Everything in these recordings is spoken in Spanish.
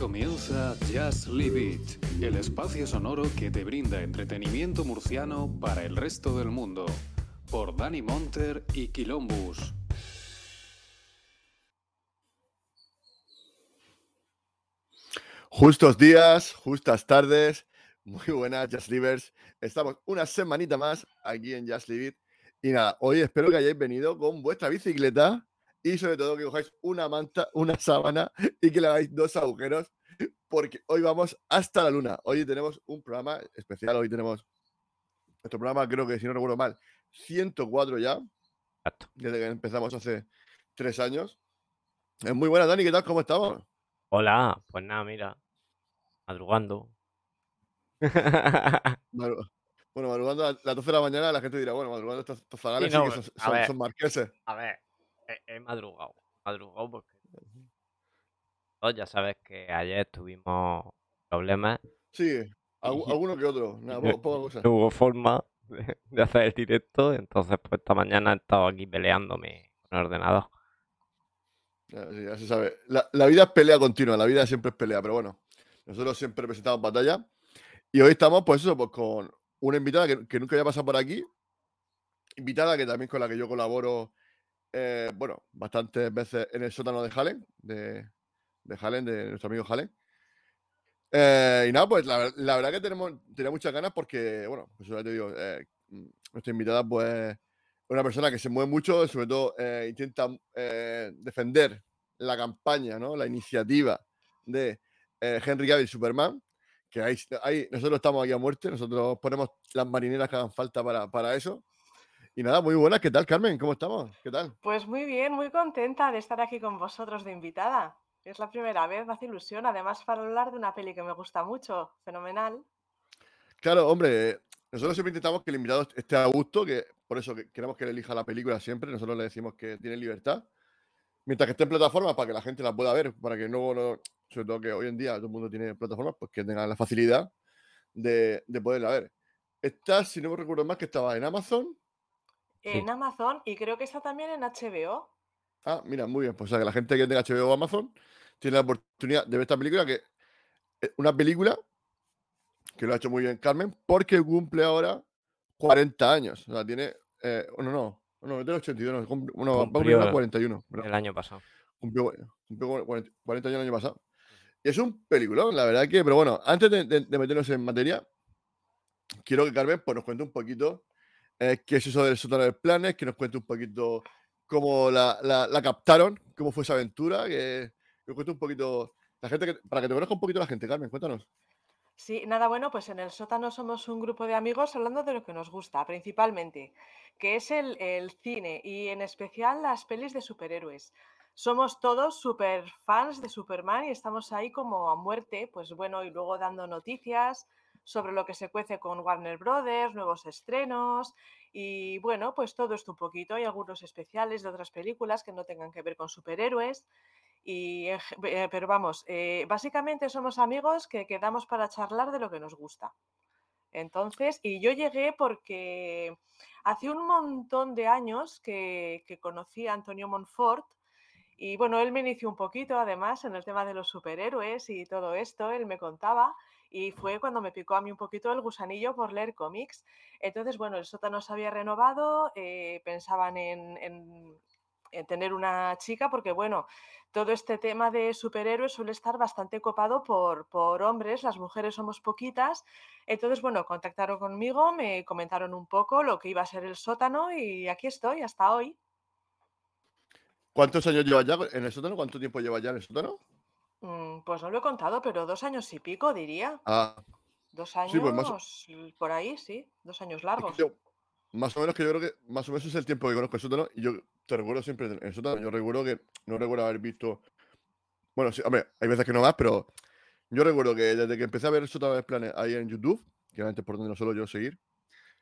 Comienza Just Live It, el espacio sonoro que te brinda entretenimiento murciano para el resto del mundo, por Dani Monter y Quilombus. Justos días, justas tardes, muy buenas Just Livers. Estamos una semanita más aquí en Just Live It. Y nada, hoy espero que hayáis venido con vuestra bicicleta y sobre todo que cojáis una manta, una sábana y que le hagáis dos agujeros porque hoy vamos hasta la luna. Hoy tenemos un programa especial, hoy tenemos nuestro programa, creo que si no recuerdo mal, 104 ya, desde que empezamos hace tres años. Es muy buena, Dani, ¿qué tal? ¿Cómo estamos? Hola, pues nada, mira, madrugando. Madru- Bueno, madrugando a las 12 de la mañana, la gente dirá, bueno, madrugando estos, estos zagales Sí, no, sí que son, a son- ver. son marqueses. A ver, he, he madrugado, madrugado porque todos ya sabes que ayer tuvimos problemas, Sí, alguno que otro, nada, no- po- poca cosa. no hubo forma de, hacer el directo, entonces pues esta mañana he estado aquí peleándome con el ordenador. Ya, sí, ya se sabe. La, la vida es pelea continua, la vida siempre es pelea, pero bueno, nosotros siempre presentamos batalla. Y hoy estamos, pues eso, pues con una invitada que, que nunca había pasado por aquí. Invitada que también con la que yo colaboro, eh, bueno, bastantes veces en el sótano de Halen, de, de de nuestro amigo Halen. Eh, y nada, pues la, la verdad que tenemos, tenía muchas ganas porque, bueno, pues ya te eh, mm, nuestra invitada, pues, es una persona que se mueve mucho, sobre todo intenta defender la campaña, ¿no? La iniciativa de Henry Cavill Superman, que ahí, ahí nosotros estamos aquí a muerte, nosotros ponemos las marineras que hagan falta para, para eso. Y nada, muy buenas, ¿qué tal, Carmen? ¿Cómo estamos? ¿Qué tal? Pues muy bien, muy contenta de estar aquí con vosotros de invitada. Es la primera vez, me hace ilusión, además para hablar de una peli que me gusta mucho, fenomenal. Claro, hombre, nosotros siempre intentamos que el invitado esté a gusto, que por eso que queremos que él elija la película siempre, nosotros le decimos que tiene libertad, mientras que esté en plataformas para que la gente la pueda ver, para que luego, no, sobre todo que hoy en día todo el mundo tiene plataformas, pues que tengan la facilidad de, de poderla ver. Esta, si no me recuerdo más, que estaba en Amazon. En Amazon y creo que está también en HBO. Ah, mira, muy bien, pues o sea, que la gente que tenga HBO o Amazon tiene la oportunidad de ver esta película, que es una película que lo ha hecho muy bien Carmen, porque cumple ahora 40 años. O sea, tiene. Eh, no, no, no, es del 82, no, cum- bueno, va a cumplir ahora Cumplió 41. ¿verdad? El año pasado. Cumplió, cumplió 40, 40 años el año pasado. Y es un peliculón, la verdad que, pero bueno, antes de, de- de meternos en materia, quiero que Carmen pues, nos cuente un poquito eh, qué es eso del sótano de planes, que nos cuente un poquito cómo la, captaron, cómo fue esa aventura, que, que cuente un poquito, la gente que- para que te conozca un poquito la gente, Carmen, cuéntanos. Sí, nada bueno, pues en el sótano somos un grupo de amigos hablando de lo que nos gusta, principalmente, que es el, el cine y en especial las pelis de superhéroes. Somos todos super fans de Superman y estamos ahí como a muerte, pues bueno, y luego dando noticias sobre lo que se cuece con Warner Brothers, nuevos estrenos y bueno, pues todo esto un poquito. Hay algunos especiales de otras películas que no tengan que ver con superhéroes. Y, eh, pero vamos, eh, básicamente somos amigos que quedamos para charlar de lo que nos gusta. Entonces, y yo llegué porque hace un montón de años que, que conocí a Antonio Monfort y bueno, él me inició un poquito además en el tema de los superhéroes y todo esto, él me contaba y fue cuando me picó a mí un poquito el gusanillo por leer cómics. Entonces, bueno, el sótano se había renovado, eh, pensaban en, en- en tener una chica porque bueno, todo este tema de superhéroes suele estar bastante copado por, por hombres, las mujeres somos poquitas. Entonces, bueno, contactaron conmigo, me comentaron un poco lo que iba a ser el sótano y aquí estoy hasta hoy. ¿Cuántos años llevas ya en el sótano? ¿Cuánto tiempo llevas ya en el sótano? Mm, Pues no lo he contado, pero dos años y pico, diría. Ah, Dos Sí, pues más o- años l- por ahí, sí, dos años es que largos. yo- más o menos que yo creo que más o menos es el tiempo que conozco el sótano y yo te recuerdo siempre en el sótano. Yo recuerdo que no recuerdo haber visto. Bueno, sí, hombre, hay veces que no más, pero yo recuerdo que desde que empecé a ver el sótano de planes ahí en YouTube, que obviamente es por donde no suelo yo seguir,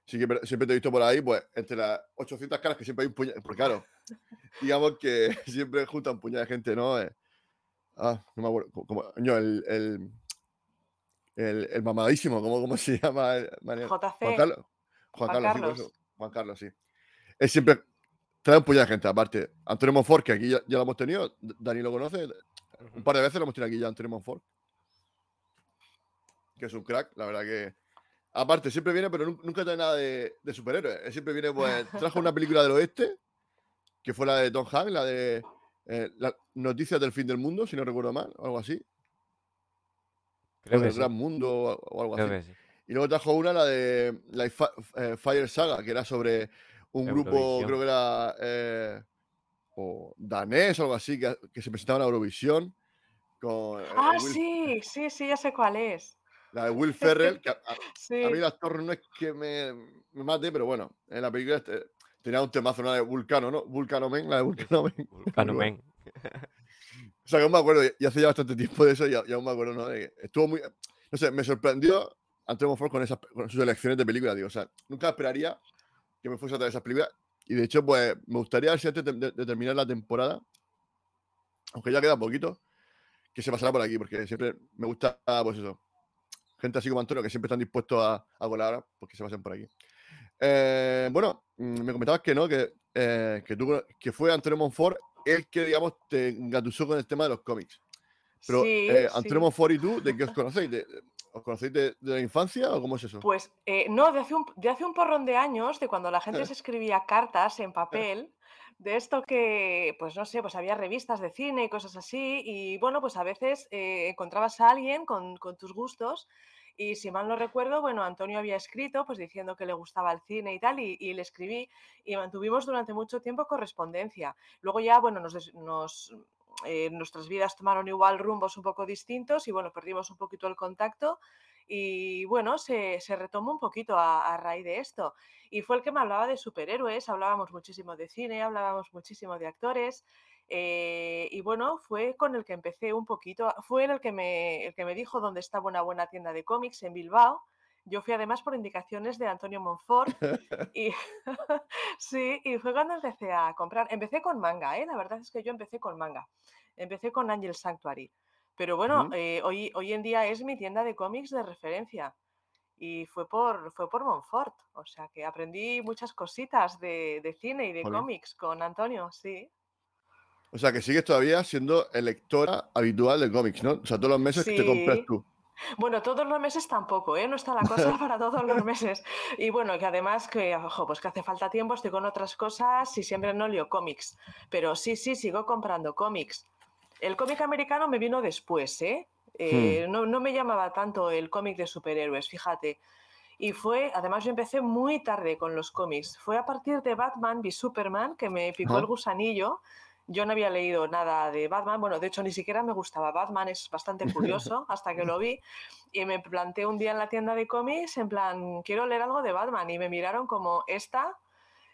sí que siempre te he visto por ahí, pues entre las 800 caras que siempre hay un puñado. Porque claro, digamos que siempre junta un puñado de gente, ¿no? Eh, ah, no me acuerdo. co- Como, el, el, el, el mamadísimo, ¿cómo, cómo se llama? el- Manuel? Juan JC, Carlos. Juan Juan Carlos, sí, Carlos. Juan Carlos, sí. Él siempre trae un puñado de gente. Aparte, Antonio Monfort, que aquí ya, ya lo hemos tenido, Dani lo conoce, un par de veces lo hemos tenido aquí ya en Monfort. Que es un crack, la verdad que. Aparte, siempre viene, pero nunca trae nada de, superhéroes. siempre viene, pues, trajo una película del oeste, que fue la de Tom Hanks, la de eh, las Noticias del Fin del Mundo, si no recuerdo mal, o algo así. Creo que el Gran Mundo o algo así. Y luego trajo una, la de la eh, Fire Saga, que era sobre un grupo, creo que era eh, o danés o algo así, que, se presentaba en Eurovisión. Con, ah, sí, sí, sí, ya sé cuál es. La de Will Ferrell, que a, mí el actor no es que me, me, mate, pero bueno, en la película este, tenía un temazo, una de Vulcano, ¿no? Vulcano Men, la de Vulcano Men. Vulcano Men. o sea, que aún me acuerdo, y hace ya bastante tiempo de eso, y, aún me acuerdo, ¿no? estuvo muy. No sé, me sorprendió Antonio Ford con, esas, con sus elecciones de película, digo. O sea, nunca esperaría que me fuese a traer esas películas. Y de hecho, pues me gustaría si antes de, terminar la temporada, aunque ya queda poquito, que se pasara por aquí, porque siempre me gusta, pues eso, gente así como Antonio, que siempre están dispuestos a, a colar, pues que se pasen por aquí. Eh, bueno, mm, me comentabas que no, que, eh, que, tú, que fue Antonio Monfort el que, digamos, te engatusó con el tema de los cómics. Pero eh, Antonio Monfort y tú, ¿de qué os conocéis? ¿Os conocéis de, la infancia o cómo es eso? Pues no, de hace, un, de hace un porrón de años, de cuando la gente se escribía cartas en papel, de esto que, pues no sé, pues había revistas de cine y cosas así, y bueno, pues a veces encontrabas a alguien con, con tus gustos y si mal no recuerdo, bueno, Antonio había escrito pues diciendo que le gustaba el cine y tal, y, le escribí y mantuvimos durante mucho tiempo correspondencia. Luego ya, bueno, nos, eh, nuestras vidas tomaron igual rumbos un poco distintos y bueno, perdimos un poquito el contacto y bueno, se, retomó un poquito a, a, raíz de esto. Y fue el que me hablaba de superhéroes, hablábamos muchísimo de cine, hablábamos muchísimo de actores eh, y bueno, fue con el que empecé un poquito, fue el que, me, el que me dijo dónde estaba una buena tienda de cómics en Bilbao. Yo fui además por indicaciones de Antonio Monfort y sí, y fue cuando empecé a comprar. Empecé con manga, ¿eh? la verdad es que yo empecé con manga. Empecé con Angel Sanctuary. Pero bueno, eh, hoy, hoy en día es mi tienda de cómics de referencia y fue por, fue por Monfort. O sea que aprendí muchas cositas de, de cine y de cómics con Antonio, sí. O sea, que sigues todavía siendo lectora habitual de cómics, ¿no? O sea, todos los meses que te compras tú. Bueno, todos los meses tampoco, ¿eh? No está la cosa para todos los meses. Y bueno, que además que, ojo, pues que hace falta tiempo, estoy con otras cosas y siempre no leo cómics. Pero sí, sí, sigo comprando cómics. El cómic americano me vino después, ¿eh? eh hmm. no, no, me llamaba tanto el cómic de superhéroes, fíjate. Y fue, además yo empecé muy tarde con los cómics. Fue a partir de Batman v Superman que me picó el gusanillo yo no había leído nada de Batman, bueno, de hecho ni siquiera me gustaba Batman, es bastante curioso hasta que lo vi y me planteé un día en la tienda de cómics en plan, quiero leer algo de Batman y me miraron como esta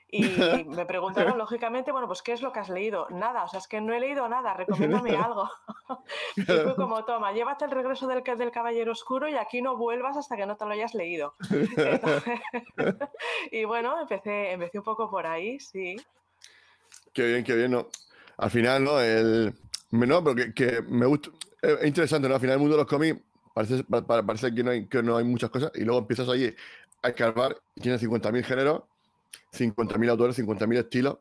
y me preguntaron lógicamente, bueno, pues ¿qué es lo que has leído? Nada, o sea, es que no he leído nada, recomiéndame algo. y fue como, toma, llévate el regreso del, del Caballero Oscuro y aquí no vuelvas hasta que no te lo hayas leído. y bueno, empecé, empecé un poco por ahí, sí. Qué bien, qué bien. ¿no? Al final, ¿no? El, no, pero que, me gusta. Es interesante, ¿no? Al final, el mundo de los cómics parece, parece que, no hay, que no hay muchas cosas y luego empiezas ahí a escarbar y tienes 50.000 géneros, 50.000 autores, 50.000 estilos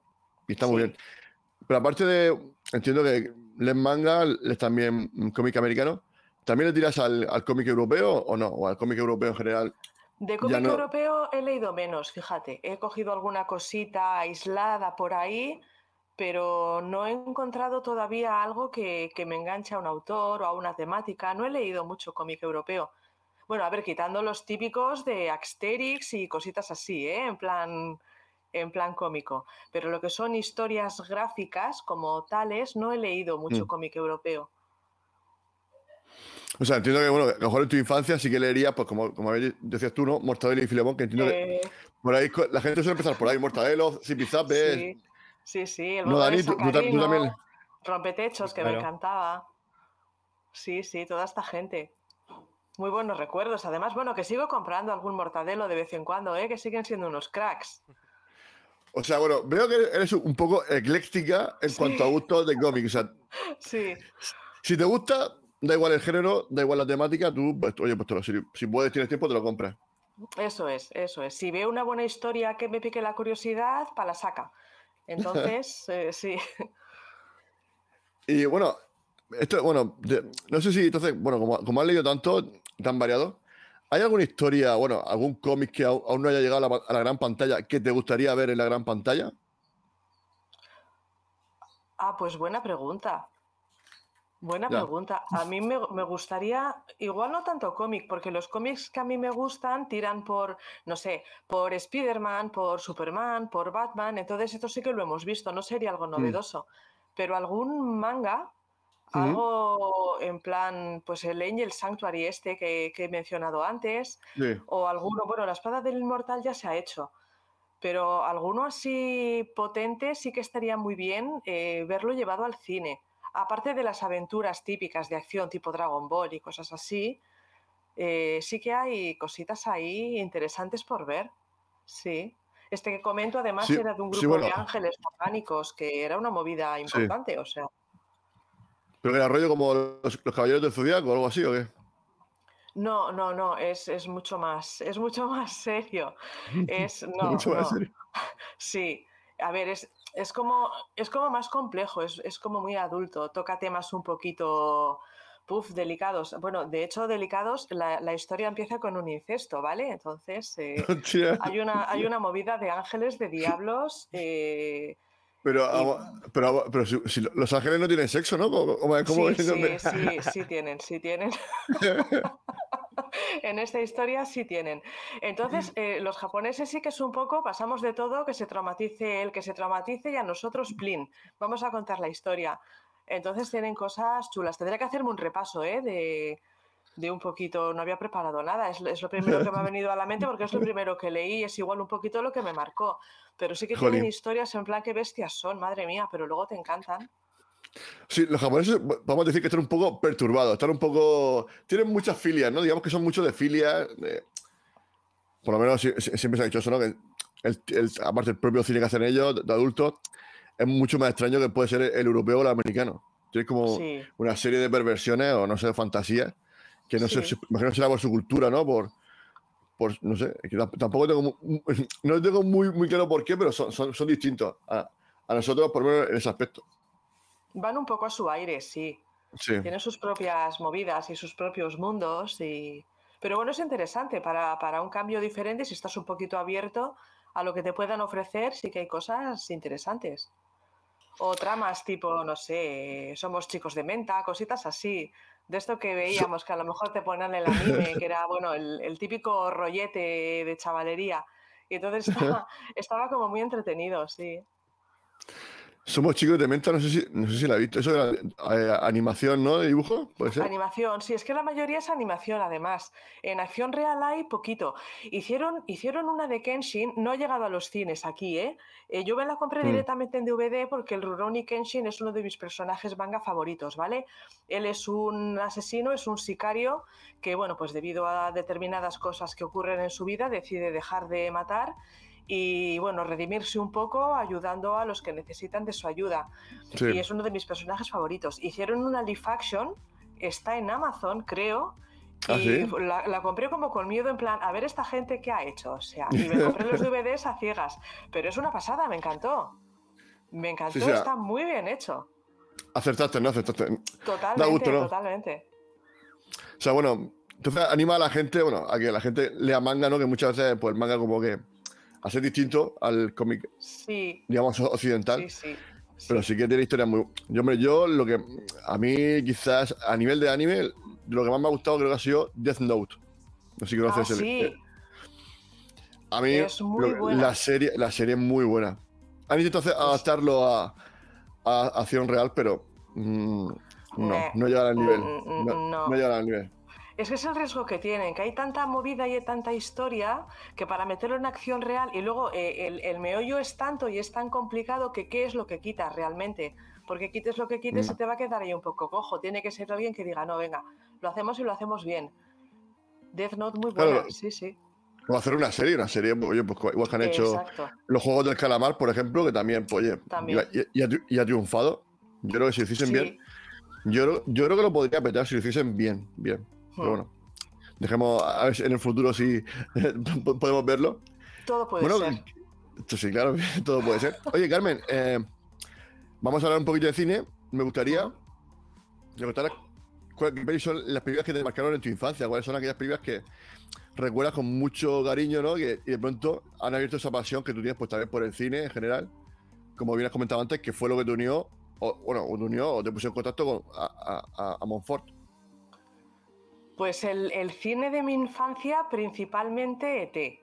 y está muy bien. Pero aparte de. Entiendo que lees manga, lees también cómic americano. ¿También le tiras al, al cómic europeo o no? ¿O al cómic europeo en general? De cómic europeo he leído menos, fíjate. He cogido alguna cosita aislada por ahí pero no he encontrado todavía algo que, me enganche a un autor o a una temática. No he leído mucho cómic europeo. Bueno, a ver, quitando los típicos de Asterix y cositas así, ¿eh? en plan en plan cómico. Pero lo que son historias gráficas como tales, no he leído mucho mm. cómic europeo. O sea, entiendo que, bueno, a lo mejor en tu infancia sí que leerías, pues como, como decías tú, ¿no? Mortadelo y Filemón, que entiendo que eh. por ahí la gente suele empezar por ahí, Mortadelo, Zipizape, sí. Sí, sí, el no, Dani, tú, también. Rompetechos, que me encantaba. Sí, sí, toda esta gente. Muy buenos recuerdos. Además, bueno, que sigo comprando algún mortadelo de vez en cuando, ¿eh? que siguen siendo unos cracks. O sea, bueno, veo que eres un poco ecléctica en cuanto a gustos de cómics. O sea, sí. Si te gusta, da igual el género, da igual la temática, tú, pues, oye, pues si, si puedes, tienes tiempo, te lo compras. Eso es, eso es. Si veo una buena historia que me pique la curiosidad, para la saca. Entonces, eh, sí. Y bueno, esto, bueno, no sé si entonces, bueno, como, como has leído tanto, tan variado, ¿hay alguna historia, bueno, algún cómic que aún, no haya llegado a la, pa- a la gran pantalla que te gustaría ver en la gran pantalla? Ah, pues buena pregunta. Buena Ya. pregunta. A mí me, me gustaría, igual no tanto cómic, porque los cómics que a mí me gustan tiran por, no sé, por Spider-Man, por Superman, por Batman, entonces esto sí que lo hemos visto, no sería algo novedoso. Pero algún manga, algo en plan, pues el Angel Sanctuary este que, que he mencionado antes, Sí. o alguno, bueno, la espada del inmortal ya se ha hecho, pero alguno así potente sí que estaría muy bien eh, verlo llevado al cine. Aparte de las aventuras típicas de acción tipo Dragon Ball y cosas así, eh, sí que hay cositas ahí interesantes por ver. Sí. Este que comento además Sí, era de un grupo sí, bueno. de ángeles orgánicos, que era una movida importante, o sea. ¿Pero que era rollo como los, los caballeros del zodiaco o algo así o qué? No, no, no, es, es mucho más, es mucho más serio. Es, no, Mucho más no. serio. Sí, a ver, es, es como, es como más complejo, es, es como muy adulto, toca temas un poquito, puff, delicados. Bueno, de hecho, delicados, la, la historia empieza con un incesto, ¿vale? Entonces, eh, hay una, hay una movida de ángeles, de diablos, eh, Pero, y- pero, pero si, si los ángeles no tienen sexo, ¿no? ¿Cómo, cómo- cómo sí, sí, sí, sí tienen, sí tienen. En esta historia sí tienen. Entonces, eh, los japoneses sí que es un poco, pasamos de todo, que se traumatice él, que se traumatice y a nosotros, plin. Vamos a contar la historia. Entonces tienen cosas chulas. Tendría que hacerme un repaso, ¿eh? De, de un poquito, no había preparado nada. Es, es lo primero que me ha venido a la mente porque es lo primero que leí es igual un poquito lo que me marcó. Pero sí que Jolín. tienen historias en plan que bestias son, madre mía, pero luego te encantan. Sí, los japoneses, vamos a decir que están un poco perturbados, están un poco... Tienen muchas filias, ¿no? Digamos que son muchos de filias. de- Por lo menos si- si- siempre se ha dicho eso, ¿no? Que el, el- aparte el propio cine que hacen ellos, de, adultos, es mucho más extraño que puede ser el, europeo o el americano. Tiene como Sí. una serie de perversiones o no sé, de fantasías, que no sé, Sí. si- imagino que será por su cultura, ¿no? Por, por no sé, que tamp- tampoco tengo, no tengo muy, muy claro por qué, pero son, son, son distintos a, a nosotros, por lo menos en ese aspecto. Van un poco a su aire, sí. Sí. Tienen sus propias movidas y sus propios mundos. Y... Pero bueno, es interesante para, para un cambio diferente, si estás un poquito abierto a lo que te puedan ofrecer, sí que hay cosas interesantes. O tramas tipo, no sé, somos chicos de menta, cositas así. De esto que veíamos, que a lo mejor te ponían el anime, que era, bueno, el, el típico rollete de chavalería. Y entonces estaba, estaba como muy entretenido, sí. Somos chicos de menta, no sé si, no sé si la he visto. Eso era eh, animación, ¿no? De dibujo, puede ser. Animación, sí, es que la mayoría es animación además. En acción real hay poquito. Hicieron, hicieron una de Kenshin, no ha llegado a los cines aquí, ¿eh? Eh, yo me la compré Mm. directamente en DVD porque el Rurouni Kenshin es uno de mis personajes manga favoritos, ¿vale? Él es un asesino, es un sicario que, bueno, pues debido a determinadas cosas que ocurren en su vida decide dejar de matar y, bueno, redimirse un poco ayudando a los que necesitan de su ayuda Sí. y es uno de mis personajes favoritos. Hicieron una live action, está en Amazon, creo. ¿Ah, y sí? la, la compré como con miedo, en plan, a ver esta gente qué ha hecho. O sea, y me compré los DVDs a ciegas. Pero es una pasada, me encantó. Me encantó, Sí, está muy bien hecho. Acertaste, ¿no? Acertaste. Totalmente, gusto, ¿no? totalmente. O sea, bueno, entonces anima a la gente, bueno, a que la gente lea manga, ¿no? Que muchas veces, pues el manga como que a ser distinto al cómic, Sí, digamos, occidental. sí, sí. sí. Pero sí que tiene historias muy. Yo, hombre, yo lo que. A mí, quizás, a nivel de anime, lo que más me ha gustado creo que ha sido Death Note. No sé si Ah, conoces el- sí, eh, A mí, lo la serie, la serie es muy buena. Han intentado adaptarlo a, a acción real, pero. mm, no, Meh. no llegan al nivel. Mm, mm, No, no. no llegan al nivel. Es que es el riesgo que tienen, que hay tanta movida y hay tanta historia que para meterlo en acción real y luego eh, el, el meollo es tanto y es tan complicado que qué es lo que quitas realmente. Porque quites lo que quites se te va a quedar ahí un poco cojo. Tiene que ser alguien que diga, no, venga, lo hacemos y lo hacemos bien. Death Note muy buena, Claro. sí, sí. O hacer una serie, una serie, oye, pues igual que han hecho Exacto. los juegos del calamar, por ejemplo, que también, pues, oye, También. Y, y ha, tri- y ha triunfado. Yo creo que si lo hiciesen Sí. bien, yo, yo creo que lo podría petar si lo hiciesen bien, bien. Pero bueno, dejemos a ver en el futuro si podemos verlo. Todo puede bueno, ser. sí, claro, todo puede ser. Oye, Carmen, eh, vamos a hablar un poquito de cine. Me gustaría contarás cuáles son las películas que te marcaron en tu infancia, cuáles son aquellas películas que recuerdas con mucho cariño, ¿no? y de pronto han abierto esa pasión que tú tienes, pues también por el cine en general, como bien has comentado antes, que fue lo que te unió, o, bueno, te unió o te puso en contacto con, a, a, Montfort. Pues el, cine de mi infancia, principalmente ET.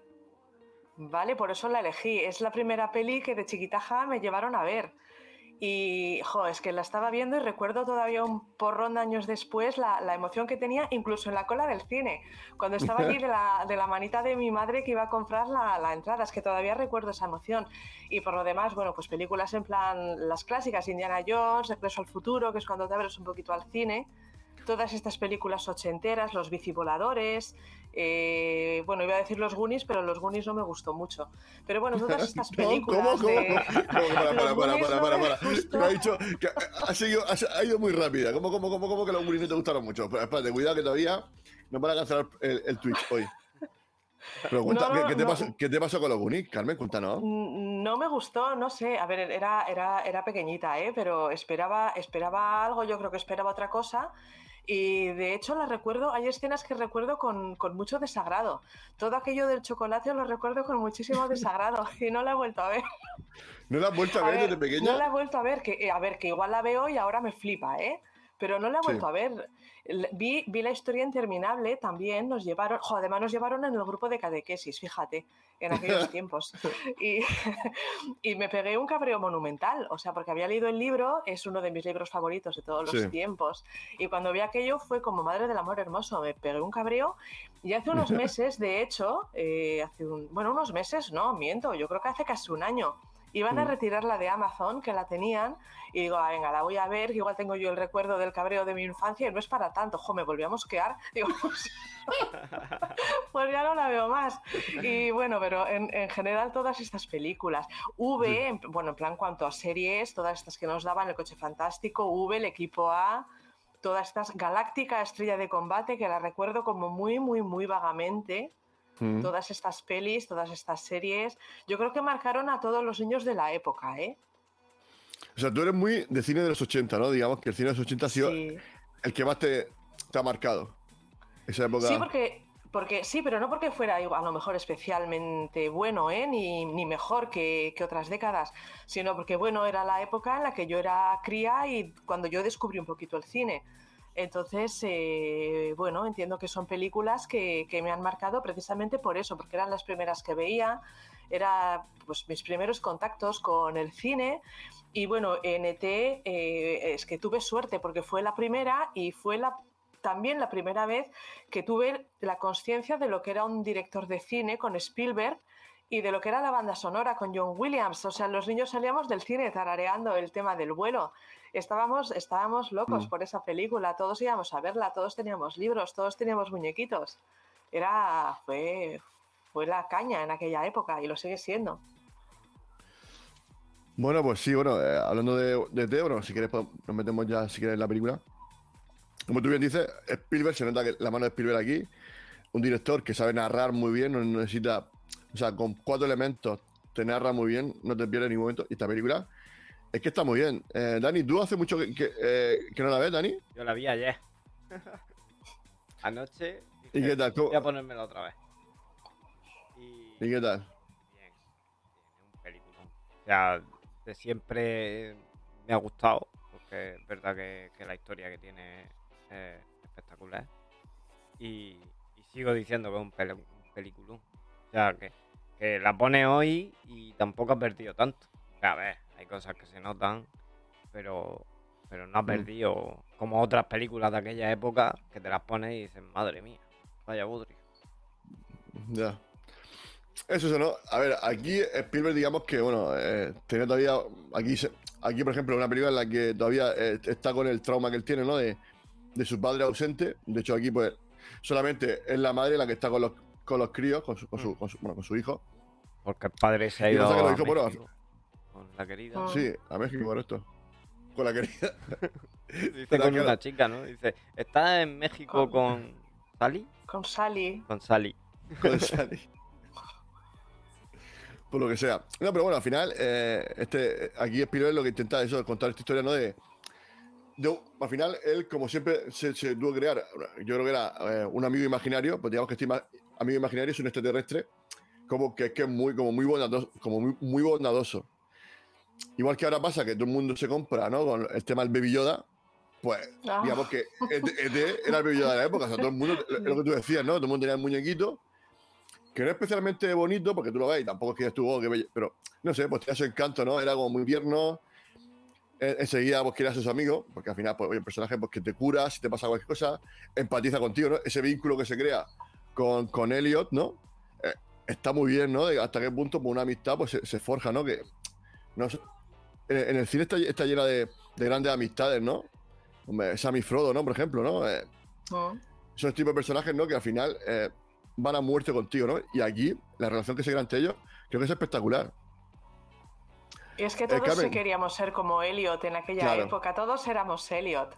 ¿Vale? Por eso la elegí. Es la primera peli que de chiquitaja me llevaron a ver. Y, jo, es que la estaba viendo y recuerdo todavía un porrón de años después la, la emoción que tenía, incluso en la cola del cine, cuando estaba allí de la, de la manita de mi madre que iba a comprar la, la, entrada. Es que todavía recuerdo esa emoción. Y por lo demás, bueno, pues películas en plan las clásicas, Indiana Jones, Regreso al futuro, que es cuando te abres un poquito al cine todas estas películas ochenteras, los bicivoladores, eh, bueno, iba a decir los Goonies, pero los Goonies no me gustó mucho. Pero bueno, todas estas películas ¿Cómo, cómo, de... Para, para, para, para, para, para, Me ha dicho que ha, seguido, ha, ido muy rápida. ¿Cómo, cómo, cómo, cómo que los Goonies no te gustaron mucho? Pero espérate, cuidado que todavía nos van a cancelar el, el Twitch hoy. Pero cuenta, no, no, ¿qué, te pasó, ¿qué, te pasó, con los Goonies, Carmen? Cuéntanos. No me gustó, no sé. A ver, era, era, era pequeñita, ¿eh? pero esperaba, esperaba algo, yo creo que esperaba otra cosa. Y de hecho la recuerdo, hay escenas que recuerdo con, con, mucho desagrado. Todo aquello del chocolate lo recuerdo con muchísimo desagrado y no la he vuelto a ver. ¿No la has vuelto a, ver, desde pequeña? No la he vuelto a ver, que eh, a ver, que igual la veo y ahora me flipa, ¿eh? Pero no la he vuelto a ver. Vi, vi, la historia interminable también, nos llevaron, jo, además nos llevaron en el grupo de catequesis, fíjate, en aquellos tiempos. Y, y, me pegué un cabreo monumental, o sea, porque había leído el libro, es uno de mis libros favoritos de todos los tiempos. Y cuando vi aquello fue como madre del amor hermoso, me pegué un cabreo. Y hace unos meses, de hecho, eh, hace un, bueno, unos meses, no, miento, yo creo que hace casi un año, iban a mm. retirarla de Amazon, que la tenían, y digo, ah, venga, la voy a ver, que igual tengo yo el recuerdo del cabreo de mi infancia y no es para tanto, jo, me volví a mosquear, digo, pues, pues ya no la veo más. Y bueno, pero en, en general todas estas películas, V, bueno, en plan cuanto a series, todas estas que nos daban, El Coche Fantástico, V, el Equipo A, todas estas, Galáctica, Estrella de Combate, que la recuerdo como muy, muy, muy vagamente, Mm. Todas estas pelis, todas estas series, yo creo que marcaron a todos los niños de la época, ¿eh? O sea, tú eres muy de cine de los 80, ¿no? Digamos que el cine de los 80 ha sido el que más te, ha marcado. Esa época. Sí, porque, porque sí, pero no porque fuera a lo mejor especialmente bueno, ¿eh? ni, ni mejor que, que, otras décadas, sino porque, bueno, era la época en la que yo era cría y cuando yo descubrí un poquito el cine. Entonces, eh, bueno, entiendo que son películas que, me han marcado precisamente por eso, porque eran las primeras que veía, eran pues, mis primeros contactos con el cine. Y bueno, en ET eh, es que tuve suerte porque fue la primera y fue la, también la primera vez que tuve la conciencia de lo que era un director de cine con Spielberg y de lo que era la banda sonora con John Williams. O sea, los niños salíamos del cine tarareando el tema del vuelo estábamos, estábamos locos mm. por esa película, todos íbamos a verla, todos teníamos libros, todos teníamos muñequitos. Era, fue, fue la caña en aquella época y lo sigue siendo. Bueno, pues sí, bueno, eh, hablando de, de bueno, si quieres pues, nos metemos ya, si quieres, en la película. Como tú bien dices, Spielberg, se nota que la mano de Spielberg aquí, un director que sabe narrar muy bien, no necesita, o sea, con cuatro elementos te narra muy bien, no te pierdes ni un momento. Y esta película es que está muy bien. Eh, Dani, ¿tú hace mucho que, eh, que, no la ves, Dani? Yo la vi ayer. Anoche. ¿Y qué tal? Voy a ponérmela otra vez. Y, qué tal? Bien. Tiene un película. O sea, de siempre me ha gustado. Porque es verdad que, la historia que tiene es espectacular. Y, sigo diciendo que es un, un película. O sea, que, que la pone hoy y tampoco ha perdido tanto. A ver, hay cosas que se notan, pero, pero no ha mm. perdido como otras películas de aquella época que te las pones y dices, madre mía, vaya budri. Ya. Eso es, ¿no? A ver, aquí Spielberg, digamos que, bueno, eh, tiene todavía. Aquí, aquí, por ejemplo, una película en la que todavía eh, está con el trauma que él tiene, ¿no? De, su padre ausente. De hecho, aquí, pues, solamente es la madre la que está con los, con los críos, con su, con su, mm. bueno, con su hijo. Porque el padre se ha ido. Con la querida. Sí, a México por esto. Con la querida. Dice con una chica, ¿no? Dice, ¿está en México con, Sally? Con Sally. Con Sally. Con Sally. Por lo que sea. No, pero bueno, al final, eh, este, aquí Spielberg lo que intenta eso, contar esta historia, ¿no? De, al final, él, como siempre, se, tuvo que crear, yo creo que era eh, un amigo imaginario, pues digamos que este amigo imaginario es un extraterrestre, como que, que es muy, como muy bondadoso, como muy, bondadoso. Igual que ahora pasa que todo el mundo se compra, ¿no? Con el tema del Baby Yoda, pues ah. digamos que ET, e era el Baby Yoda de la época, o sea, todo el mundo, lo que tú decías, ¿no? Todo el mundo tenía el muñequito, que no es especialmente bonito, porque tú lo ves y tampoco es que estuvo, que pero no sé, pues tenía su encanto, ¿no? Era como muy tierno, enseguida vos quieres a sus amigos, porque al final, pues, el personaje pues, que te cura, si te pasa cualquier cosa, empatiza contigo, ¿no? Ese vínculo que se crea con, con Elliot, ¿no? Eh, está muy bien, ¿no? hasta qué punto pues, una amistad pues, se, forja, ¿no? Que no, en, el cine está, está llena de, de, grandes amistades, ¿no? Hombre, Sammy Frodo, ¿no? Por ejemplo, ¿no? Eh, oh. Son tipos de personajes, ¿no? Que al final eh, van a muerte contigo, ¿no? Y aquí, la relación que se crea entre ellos, creo que es espectacular. Y es que todos queríamos ser como Elliot en aquella época, todos éramos Elliot.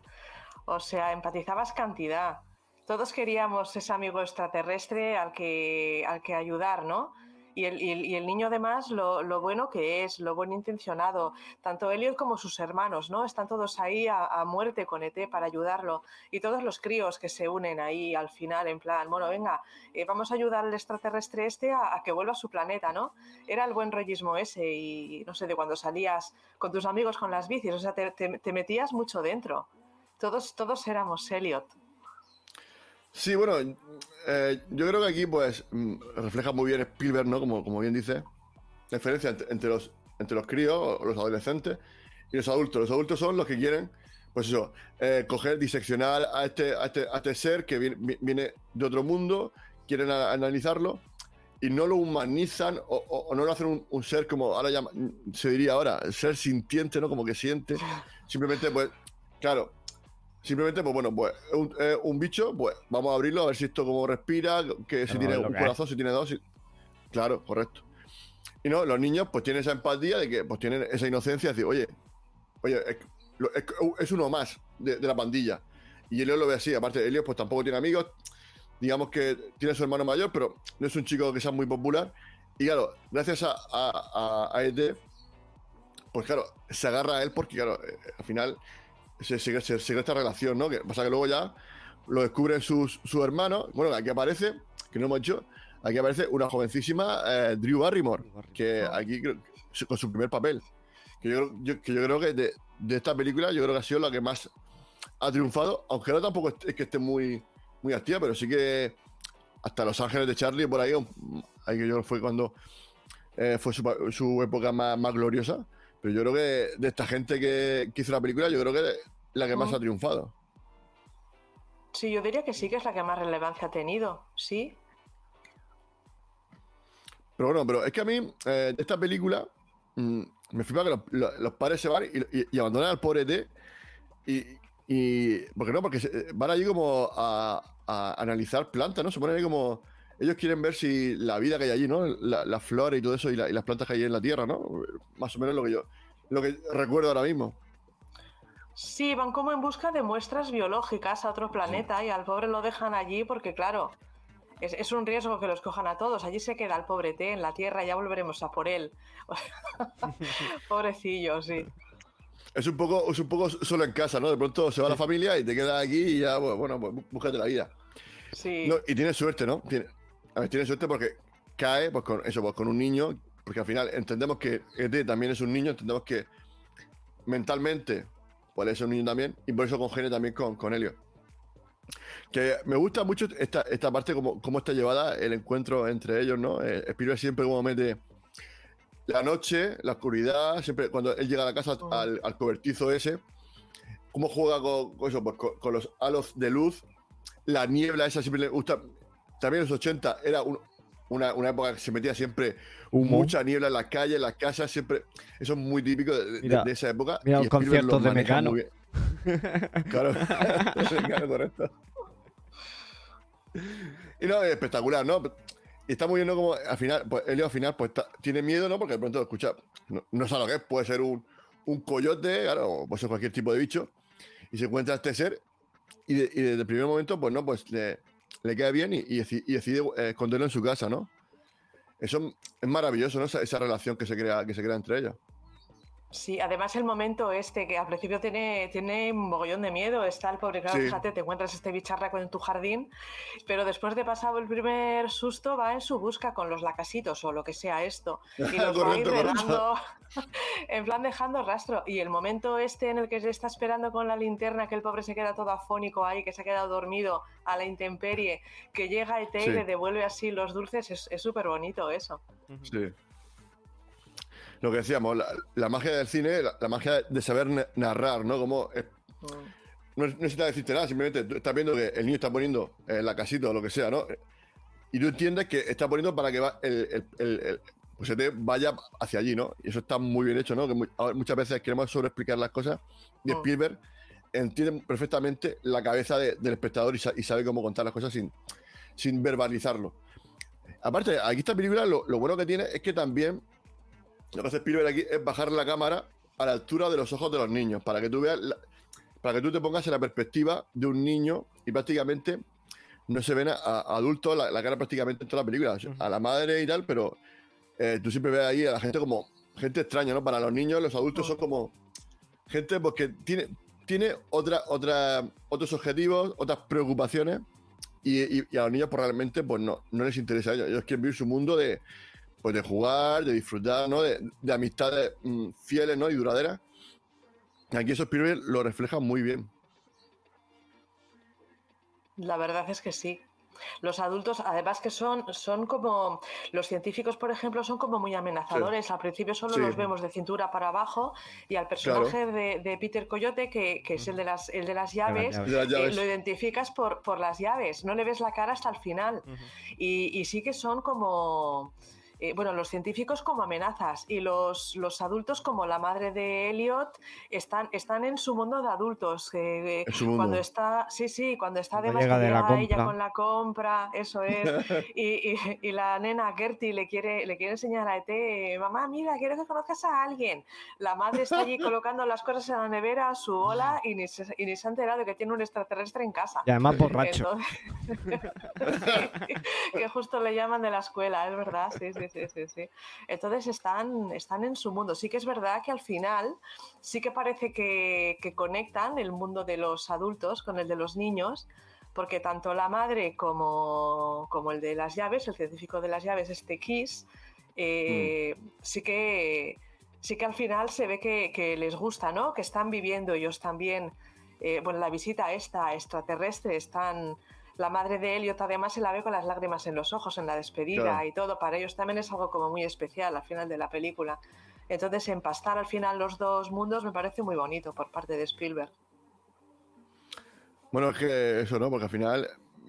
O sea, empatizabas cantidad. Todos queríamos ese amigo extraterrestre al que, al que ayudar, ¿no? Y el, niño además lo, bueno que es, lo buen intencionado, tanto Elliot como sus hermanos, ¿no? Están todos ahí a, muerte con ET para ayudarlo. Y todos los críos que se unen ahí al final en plan, bueno, venga, eh, vamos a ayudar al extraterrestre este a, que vuelva a su planeta, ¿no? Era el buen rollismo ese y no sé, de cuando salías con tus amigos con las bicis, o sea, te, metías mucho dentro. Todos, todos éramos Elliot. Sí, bueno, eh, yo creo que aquí pues mm, refleja muy bien Spielberg, ¿no? Como, como bien dice, la diferencia entre, los, entre los críos, los adolescentes y los adultos. Los adultos son los que quieren, pues eso, eh, coger, diseccionar a este, a este, a este ser que viene, de otro mundo, quieren analizarlo y no lo humanizan o, no lo hacen un, ser como ahora ya se diría ahora, el ser sintiente, ¿no? Como que siente. Simplemente, pues, claro, Simplemente, pues bueno, pues un, un bicho, pues vamos a abrirlo a ver si esto como respira, que si tiene un corazón, si tiene dos. Claro, correcto. Y no, los niños pues tienen esa empatía de que pues tienen esa inocencia de decir, oye, oye, es, uno más de, la pandilla. Y Elio lo ve así, aparte Elio pues tampoco tiene amigos, digamos que tiene su hermano mayor, pero no es un chico que sea muy popular. Y claro, gracias a, a, a, ET, pues claro, se agarra a él porque claro, eh, al final se sigue, esta relación, ¿no? Que pasa que luego ya lo descubren sus, sus hermanos. Bueno, aquí aparece, que no hemos hecho, aquí aparece una jovencísima eh, Drew Barrymore, que aquí con su primer papel. Que yo, que yo creo que de, de, esta película, yo creo que ha sido la que más ha triunfado, aunque no tampoco es, que esté muy, muy activa, pero sí que hasta Los Ángeles de Charlie, por ahí, ahí que yo fue cuando eh, fue su, su época más, más gloriosa. Pero yo creo que de esta gente que, hizo la película, yo creo que es la que más ha triunfado. Sí, yo diría que sí que es la que más relevancia ha tenido, sí. Pero bueno, pero es que a mí, eh, esta película, mm, me flipa que los, padres se van y, abandonan al pobre T. Y, y, ¿Por qué no? Porque van allí como a, a analizar plantas, ¿no? Se ponen ahí como ellos quieren ver si la vida que hay allí, ¿no? La, flora y todo eso y, las plantas que hay en la tierra, ¿no? Más o menos lo que yo lo que recuerdo ahora mismo. Sí, van como en busca de muestras biológicas a otro planeta y al pobre lo dejan allí porque, claro, es, un riesgo que los cojan a todos. Allí se queda el pobre T en la Tierra, ya volveremos a por él. Pobrecillo, sí. Es un, poco, es un poco solo en casa, ¿no? De pronto se va la familia y te queda aquí y ya, bueno, búscate la vida. Sí. y tienes suerte, ¿no? A ver, tiene suerte porque cae pues, con eso, pues, con un niño, porque al final entendemos que ET también es un niño, entendemos que mentalmente puede ser un niño también, y por eso congene también con, con Helio. Que me gusta mucho esta, esta parte, como cómo está llevada el encuentro entre ellos, ¿no? Eh, siempre como mete la noche, la oscuridad, siempre cuando él llega a la casa oh. al, al cobertizo ese, cómo juega con, eso, pues, con, los halos de luz, la niebla esa siempre le gusta también en los 80 era una, una, época que se metía siempre mucha niebla en las calles, en las casas, siempre. Eso es muy típico de, esa época. Mira los conciertos de Mecano. Claro, correcto. Y no, es espectacular, ¿no? Y está muy bien, ¿no? Como al final, pues Elio al final, pues tiene miedo, ¿no? Porque de pronto escucha, no, sabe lo que es, puede ser un, un coyote, claro, o puede ser cualquier tipo de bicho, y se encuentra este ser, y, desde el primer momento, pues no, pues le, le queda bien y, decide eh, esconderlo en su casa, ¿no? Eso es maravilloso, ¿no? Esa, relación que se crea, que se crea entre ellos. Sí, además el momento este, que al principio tiene, tiene un mogollón de miedo, está el pobre, claro, Sí. fíjate, te encuentras este bicharraco en tu jardín, pero después de pasado el primer susto va en su busca con los lacasitos o lo que sea esto, y los va a ir en plan dejando rastro. Y el momento este en el que se está esperando con la linterna, que el pobre se queda todo afónico ahí, que se ha quedado dormido a la intemperie, que llega ET y Sí. le devuelve así los dulces, es súper bonito eso. Sí. Lo que decíamos, la, la magia del cine, la, la magia de saber na- narrar, ¿no? Como es- Mm. no, necesitas decirte nada, simplemente tú estás viendo que el niño está poniendo en la casita o lo que sea, ¿no? Y tú entiendes que está poniendo para que va el, el- el- el- pues se te vaya hacia allí, ¿no? Y eso está muy bien hecho, ¿no? Que muchas veces queremos sobreexplicar las cosas y Mm. Spielberg entiende perfectamente la cabeza de- del espectador y, sa- y sabe cómo contar las cosas sin, sin verbalizarlo. Aparte, aquí esta película lo, lo bueno que tiene es que también lo que hace Spielberg aquí es bajar la cámara a la altura de los ojos de los niños, para que tú veas, la- para que tú te pongas en la perspectiva de un niño y prácticamente no se ven a, a adultos la, la cara prácticamente en toda la película, a la madre y tal, pero eh, tú siempre ves ahí a la gente como gente extraña, ¿no? Para los niños, los adultos son como gente pues, que tiene, tiene otra, otra, otros objetivos, otras preocupaciones y, y- y a los niños pues realmente pues no, no les interesa a ellos. Ellos quieren vivir su mundo de, pues, de jugar, de disfrutar, ¿no? De, de amistades mm, fieles ¿no? y duraderas. Y aquí eso Spielberg lo refleja muy bien. La verdad es que sí. Los adultos, además que son, son como, los científicos, por ejemplo, son como muy amenazadores. Al principio solo Sí. los vemos de cintura para abajo y al personaje de, de Peter Coyote, que, que es el de las, el de las llaves, llaves. De las eh, lo identificas por, por las llaves, no le ves la cara hasta el final. Y sí que son como, eh, bueno, los científicos como amenazas y los, los adultos como la madre de Elliot están, están en su mundo de adultos. eh, su mundo. Cuando está, sí, sí, cuando está Cuando que de la ella con la compra, eso es. Y, y- y la nena Gertie le quiere, le quiere enseñar a ET, mamá, mira, quiero que conozcas a alguien. La madre está allí colocando las cosas en la nevera su ola y ni se, y ni se ha enterado de que tiene un extraterrestre en casa. Y además borracho. Entonces- que justo le llaman de la escuela, es verdad, sí, sí, sí, sí, sí. Entonces están, están en su mundo. Sí que es verdad que al final sí que parece que, que conectan el mundo de los adultos con el de los niños, porque tanto la madre como, como el de las llaves, el científico de las llaves, este Kiss, eh, sí que sí que al final se ve que, que les gusta, ¿no? Que están viviendo ellos también, eh, bueno, la visita esta extraterrestre, están... La madre de Elliot además se la ve con las lágrimas en los ojos en la despedida Claro. y todo. Para ellos también es algo como muy especial al final de la película. Entonces, empastar al final los dos mundos me parece muy bonito por parte de Spielberg. Bueno, es que eso, ¿no? Porque al final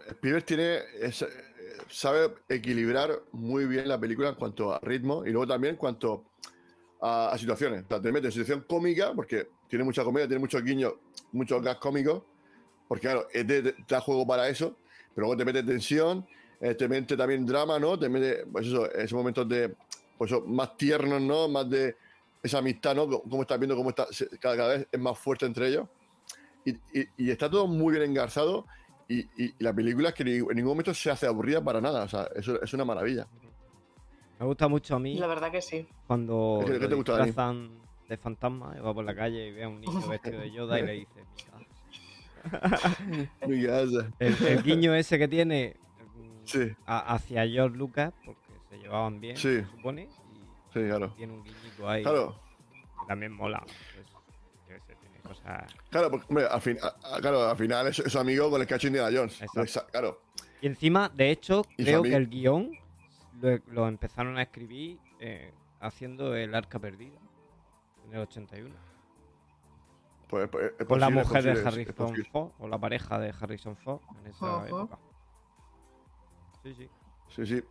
Spielberg tiene, es- sabe equilibrar muy bien la película en cuanto a ritmo y luego también en cuanto a, a situaciones. O sea, te mete en situación cómica, porque tiene mucha comedia, tiene muchos guiños, muchos gas cómicos, porque claro, ET te, te da juego para eso, pero luego te mete tensión, eh, te mete también drama, ¿no? Te mete, pues eso, esos momentos de, pues eso, más tiernos, ¿no? Más de esa amistad, ¿no? Cómo estás viendo cómo está, cada, cada vez es más fuerte entre ellos. Y, y- y está todo muy bien engarzado y, y- y la película es que ni- en ningún momento se hace aburrida para nada. O sea, eso es una maravilla. Me gusta mucho a mí La verdad que sí. cuando ¿Qué- qué te gusta, de fantasma va por la calle y ve a un niño vestido de Yoda y le dice, "Mira". Mi casa. el, el guiño ese que tiene mm, Sí, a- hacia George Lucas, porque se llevaban bien, Sí. se supone, y sí, claro. tiene un guiñito ahí Claro, que también mola. pues, yo qué sé, tiene cosas... claro, porque, hombre, al, fin, a- a- claro, al final es, es su amigo con el que ha hecho Indiana Jones. Exacto. Exa- Claro, Y encima, de hecho, Y creo que el guion lo, lo empezaron a escribir eh, haciendo el arca perdida en el 81. Pues, pues, es Con la posible, es mujer de posible, es- es Harrison. Ford, o la pareja de Harrison Ford en esa época. Sí, sí. Sí, sí.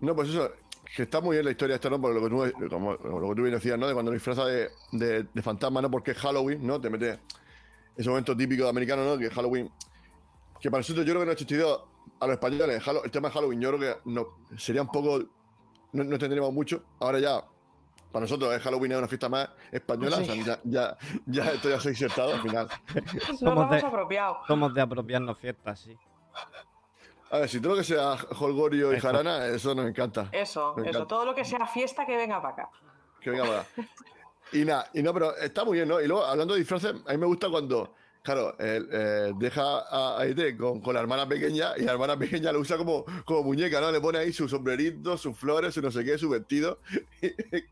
No, pues eso, que está muy bien la historia esta, ¿no? Por lo que tú, como, lo que tú bien decías, ¿no? De cuando disfraza de, de, de fantasma, ¿no? Porque es Halloween, ¿no? Te mete ese momento típico de americano, ¿no? Que Halloween. Que para nosotros yo creo que no ha existido a los españoles. El tema de Halloween, yo creo que no, sería un poco. No, no entenderíamos mucho. Ahora ya, para nosotros es Halloween es una fiesta más española. Sí. O sea, ya, ya, ya esto ya se ha insertado al final. Nos Somos lo hemos de- apropiado. Somos de apropiarnos fiestas, sí. A ver, si todo lo que sea Holgorio y Eso. Jarana, eso nos encanta. Eso, eso. encanta. Todo lo que sea fiesta que venga para acá. Que venga para acá. Y nada, y no, pero está muy bien, ¿no? Y luego, hablando de disfraces, a mí me gusta cuando, claro, él, eh, deja a, con, con la hermana pequeña y la hermana pequeña lo usa como, como muñeca, ¿no? Le pone ahí su sombrerito, sus flores, su no sé qué, su vestido.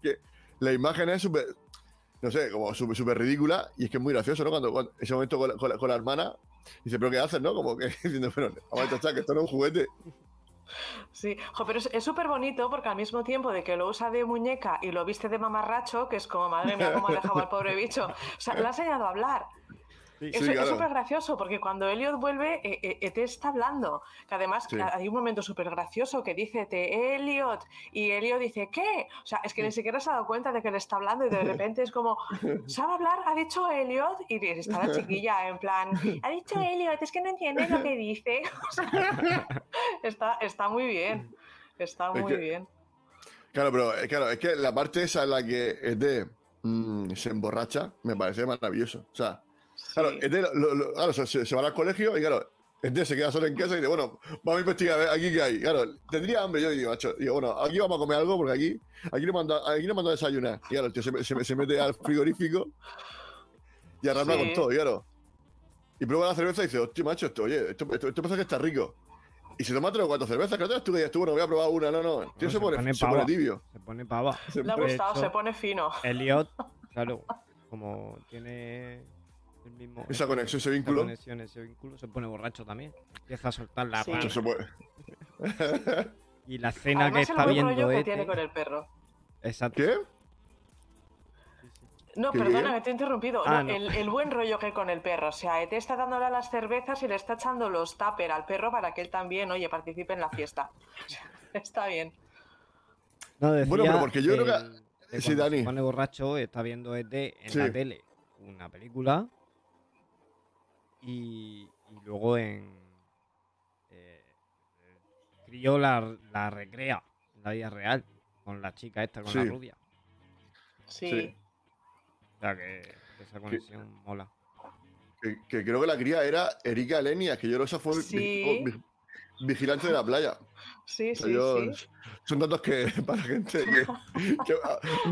que la imagen es súper, no sé, como súper ridícula y es que es muy gracioso, ¿no? Cuando, cuando ese momento con la, con la- con la dice, ¿pero qué haces, no? Como que diciendo, pero, vamos a que esto no es un juguete. Sí, jo, pero es súper bonito porque al mismo tiempo de que lo usa de muñeca y lo viste de mamarracho, que es como, madre mía, cómo ha dejado al pobre bicho. O sea, le ha enseñado a hablar. Sí. Es Sí, claro. súper gracioso porque cuando Elliot vuelve, eh, eh, ET está hablando. Que además Sí. hay un momento súper gracioso que dice ET, Elliot, y Elliot dice, ¿qué? O sea, es que ni siquiera se ha dado cuenta de que le está hablando y de repente es como, ¿sabe hablar? ¿Ha dicho Elliot? Y está la chiquilla en plan, ha dicho Elliot, es que no entiendes lo que dice. O sea, está, está muy bien. Está Es muy que- bien. Claro, pero eh, claro, es que la parte esa en la que ET mm, se emborracha me parece maravilloso. O sea, claro, Sí. ET lo- lo- lo- claro, se, se- se va al colegio y claro, ET se queda solo en casa y dice, bueno, vamos a investigar a ver aquí qué hay. Claro, tendría hambre yo digo, macho, digo, bueno, aquí vamos a comer algo porque aquí, aquí le mando, aquí le mando a desayunar. Y claro, el tío se, se- se mete al frigorífico y arrastra Sí. con todo, y claro. Y prueba la cerveza y dice, hostia, macho, esto, oye, esto, esto, esto pasa que está rico. Y se toma tres o cuatro cervezas, que no te das tú que digas tú, bueno, voy a probar una, no, no. El tío No, se, se pone, pone se pone pava. tibio. Se pone pava. Se Le ha gustado, hecho- se pone fino. Elliot, claro, como tiene mismo. Esa conexión, ese esa vínculo. conexión, ese vínculo, se pone borracho también. Empieza a soltar la Sí. se puede. Y la escena que Además, el está buen viendo rollo que este- tiene con el perro. Exacto. ¿Qué? No, ¿Qué perdona, que te he interrumpido. Ah, No, no. El, el buen rollo que hay con el perro. O sea, ET está dándole las cervezas y le está echando los tupper al perro para que él también, oye, participe en la fiesta. está bien. No, decía Bueno, pero porque yo creo que- el- que sí, cuando Dani. Se pone borracho, está viendo ET en Sí. la tele una película y, y luego en. Eh, el crío la, la recrea en la vida real con la chica esta, con la Sí. rubia. Sí. Sí. O sea que esa conexión mola. Que, que creo que la cría era Erika Lenia, que yo creo que esa fue vi- Sí. vi- vigilante de la playa. Sí, O sea, sí, yo- sí. Son datos que para gente que,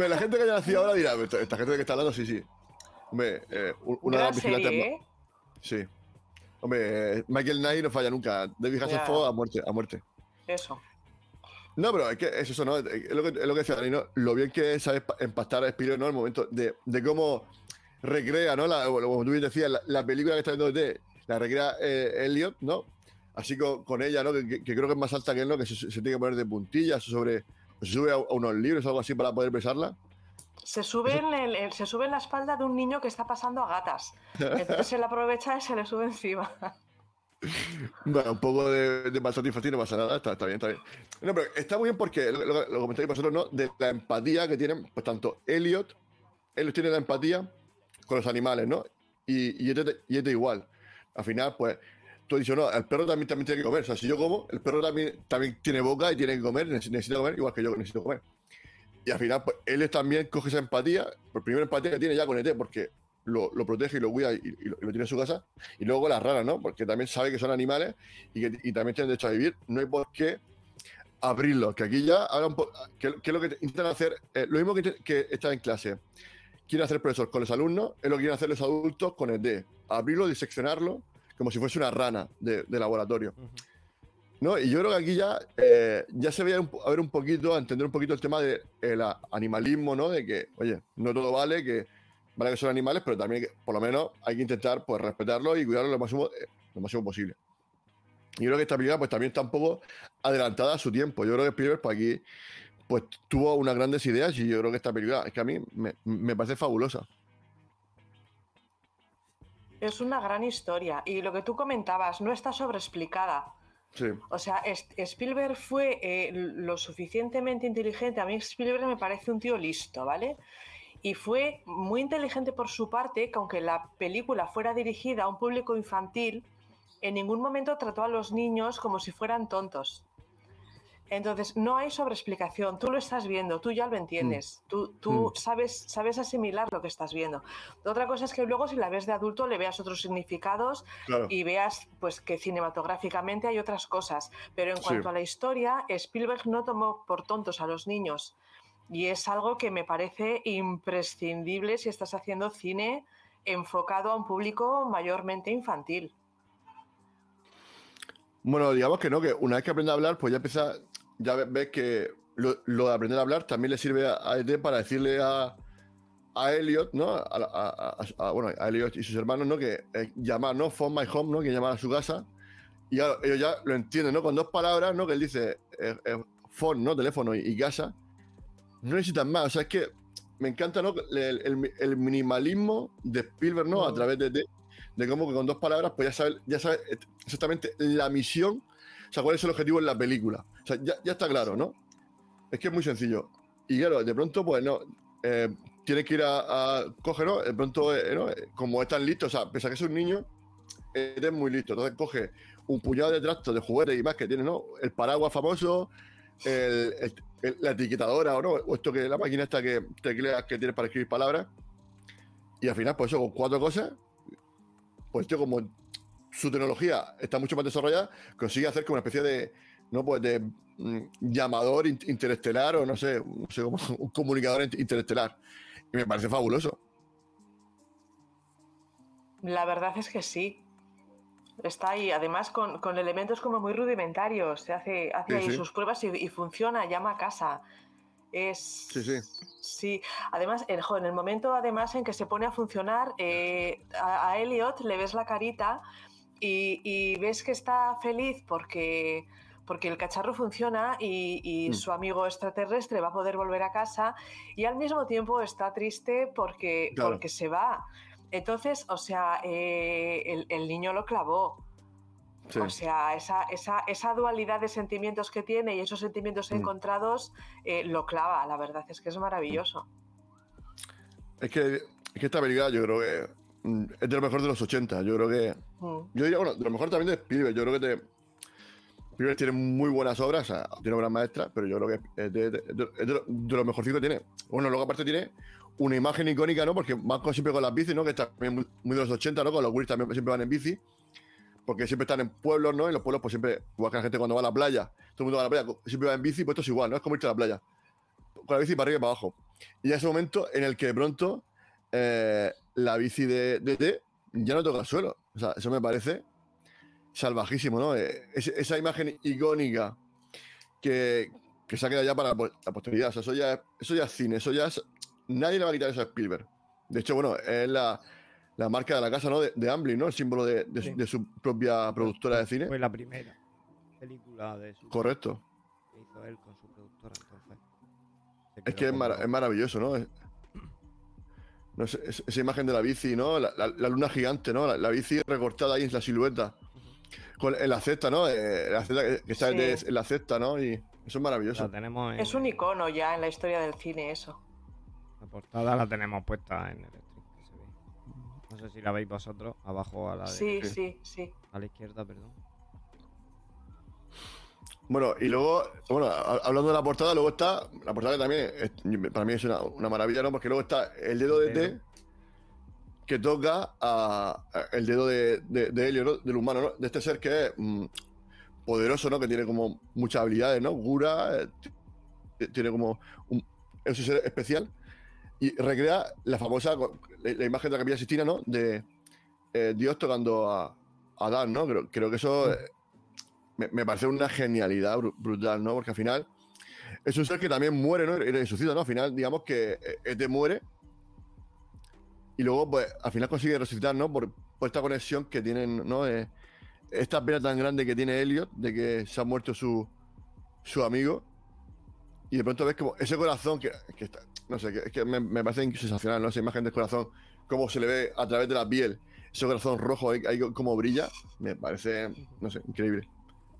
la gente que haya nacido ahora dirá, esta, esta gente que está hablando, sí, sí. Hombre, eh, un- una de las vigilantes más- ¿eh? Sí. Hombre, eh, Michael Knight no falla nunca. David. Hasselhoff a muerte, a muerte. Eso. No, pero es que es eso, ¿no? Es lo que, es lo que decía Dani, ¿no? Lo bien que sabe pa- empastar a Spielberg, ¿no? El momento de, de cómo recrea, ¿no? La, como tú bien decías, la, la película que está viendo de la recrea eh, Elliot, ¿no? Así con, con ella, ¿no? Que, creo que es más alta que él, ¿no? Que se, se tiene que poner de puntillas sobre... o se sube a, a unos libros o algo así para poder besarla. Se sube, en el- se sube en la espalda de un niño que está pasando a gatas. Entonces él aprovecha y se le sube encima. Bueno, un poco de, de maltrato infantil no pasa nada, está, está bien, está bien. No, pero está muy bien porque lo, lo, lo comentáis vosotros, ¿no? De la empatía que tienen, pues tanto Elliot, él tiene la empatía con los animales, ¿no? Y, y, este, y este igual. Al final, pues, tú has dicho, no, el perro también, también tiene que comer. O sea, si yo como, el perro también, también tiene boca y tiene que comer, neces- necesita comer, igual que yo necesito comer. Y al final, pues, él también coge esa empatía, por primera empatía que tiene ya con ET, porque lo, protege y lo cuida y, lo, tiene en su casa. Y luego las raras, ¿no? Porque también sabe que son animales y que y también tienen derecho a vivir. No hay por qué abrirlos. Que aquí ya. ¿Qué qué es lo que intentan hacer? Eh, lo mismo que, que está en clase. Quieren hacer profesor con los alumnos, es lo que quieren hacer los adultos con D. Abrirlo, diseccionarlo, como si fuese una rana de, de laboratorio. ¿No? Y yo creo que aquí ya, eh, ya se veía a ver un poquito, a entender un poquito el tema del animalismo, ¿no? De que, oye, no todo vale, que vale que son animales, pero también por lo menos hay que intentar pues respetarlos y cuidarlos lo máximo, eh, lo máximo posible. Y yo creo que esta película pues también está un poco adelantada a su tiempo. Yo creo que Spielberg pues aquí pues tuvo unas grandes ideas y yo creo que esta película es que a mí me, me parece fabulosa. Es una gran historia. Y lo que tú comentabas, no está sobreexplicada. O sea, Spielberg fue eh, lo suficientemente inteligente. A mí Spielberg me parece un tío listo, ¿vale? Y fue muy inteligente por su parte, que aunque la película fuera dirigida a un público infantil, en ningún momento trató a los niños como si fueran tontos. Entonces, no hay sobreexplicación. Tú lo estás viendo, tú ya lo entiendes. Tú, tú Mm. sabes, sabes asimilar lo que estás viendo. Otra cosa es que luego, si la ves de adulto, le veas otros significados claro. y veas pues que cinematográficamente hay otras cosas. Pero en Sí. cuanto a la historia, Spielberg no tomó por tontos a los niños. Y es algo que me parece imprescindible si estás haciendo cine enfocado a un público mayormente infantil. Bueno, digamos que no, que una vez que aprende a hablar, pues ya empieza, ya ves, que lo, de aprender a hablar también le sirve a, Ed para decirle a, a Elliot, ¿no? A, bueno, a Elliot y sus hermanos, ¿no? Que eh, llamar, ¿no? Phone my home, ¿no? Que llamar a su casa. Y ellos ya lo entienden, ¿no? Con dos palabras, ¿no? Que él dice eh, eh, phone, ¿no? Teléfono y, casa. No necesitan más. O sea, es que me encanta, ¿no? El, minimalismo de Spielberg, ¿no? A mm. través de, de, de, cómo que con dos palabras, pues ya sabes ya sabe exactamente la misión, o sea, cuál es el objetivo en la película. O sea, ya, está claro, ¿no? Es que es muy sencillo. Y claro, de pronto, pues no, eh, tiene que ir a, a ¿no? De pronto, eh, ¿no? como están listos, o sea, pese a que es un niño, es muy listo. Entonces coge un puñado de trastos de juguetes y más que tiene, ¿no? El paraguas famoso, la etiquetadora o no, o esto que la máquina esta que tecleas que tienes para escribir palabras. Y al final, pues eso, con cuatro cosas, pues tío, como su tecnología está mucho más desarrollada, consigue hacer como una especie de, ¿no? Pues de mm, llamador interestelar o no sé, no sé como un comunicador interestelar. Y me parece fabuloso. La verdad es que sí. Está ahí, además con, elementos como muy rudimentarios. Se hace, hace ahí sus pruebas y, funciona, llama a casa. Es, sí, sí. Sí, además, en, en el momento además en que se pone a funcionar, eh, a, Elliot le ves la carita y, ves que está feliz porque, porque el cacharro funciona y, mm. su amigo extraterrestre va a poder volver a casa y al mismo tiempo está triste porque, porque se va. Entonces, o sea, eh, el, niño lo clavó. O sea, esa, esa, dualidad de sentimientos que tiene y esos sentimientos mm. encontrados eh, lo clava. La verdad es que es maravilloso. Es que, esta película yo creo que mm, es de lo mejor de los 80. Yo creo que. Mm. Yo diría, bueno, de lo mejor también de Spielberg. Yo creo que te, Spielberg tiene muy buenas obras, o sea, tiene obras maestras, pero yo creo que es de, de, de, de que tiene. Bueno, luego aparte tiene una imagen icónica, ¿no? Porque van siempre con las bicis, ¿no? Que está muy, muy, de los 80, ¿no? Con los Wills también siempre van en bici. Porque siempre están en pueblos, ¿no? En los pueblos, pues siempre, igual que la gente cuando va a la playa, todo el mundo va a la playa, siempre va en bici, pues esto es igual, ¿no? Es como irte a la playa. Con la bici para arriba y para abajo. Y ya ese momento en el que de pronto eh, la bici de, de, ya no toca el suelo. O sea, eso me parece salvajísimo, ¿no? Eh, esa imagen icónica que, que se ha quedado ya para la posteridad. O sea, eso ya, eso ya es cine, eso ya es nadie le va a quitar eso a Spielberg. De hecho, bueno, es la, marca de la casa, ¿no? De, de Amblin, ¿no? El símbolo de, su propia productora de cine. Fue la primera película de su. Correcto. Que hizo él con su productora, entonces. Es que es, maravilloso, ¿no? esa imagen de la bici, ¿no? La, luna gigante, ¿no? La, bici recortada ahí en la silueta. Con, en la cesta, ¿no? Eh, la cesta que está en la cesta, ¿no? Y eso es maravilloso. Es un icono ya en la historia del cine, eso. La portada la tenemos puesta en el stream que se ve. No sé si la veis vosotros, abajo a la Sí, sí, sí. A la izquierda, perdón. Bueno, y luego, bueno, hablando de la portada, luego está, la portada también, para mí es una, maravilla, ¿no? Porque luego está el dedo de T que toca a, el dedo de, de, Helio, ¿no? Del humano, ¿no? De este ser que es mm, poderoso, ¿no? Que tiene como muchas habilidades, ¿no? Cura, eh, tiene como un, es un ser especial y recrea la famosa la, imagen de la capilla Sistina, ¿no? De eh, Dios tocando a, Adán, ¿no? Creo, creo que eso eh, me, parece una genialidad brutal, ¿no? Porque al final es un ser que también muere, ¿no? Y resucita, ¿no? Al final, digamos que este muere y luego, pues, al final consigue resucitar, ¿no? Por, esta conexión que tienen, ¿no? esta pena tan grande que tiene Elliot de que se ha muerto su, su amigo. Y de pronto ves como ese corazón que, que está, no sé, es que me, parece sensacional, ¿no? Esa imagen del corazón, cómo se le ve a través de la piel, ese corazón rojo ahí, como brilla, me parece, no sé, increíble.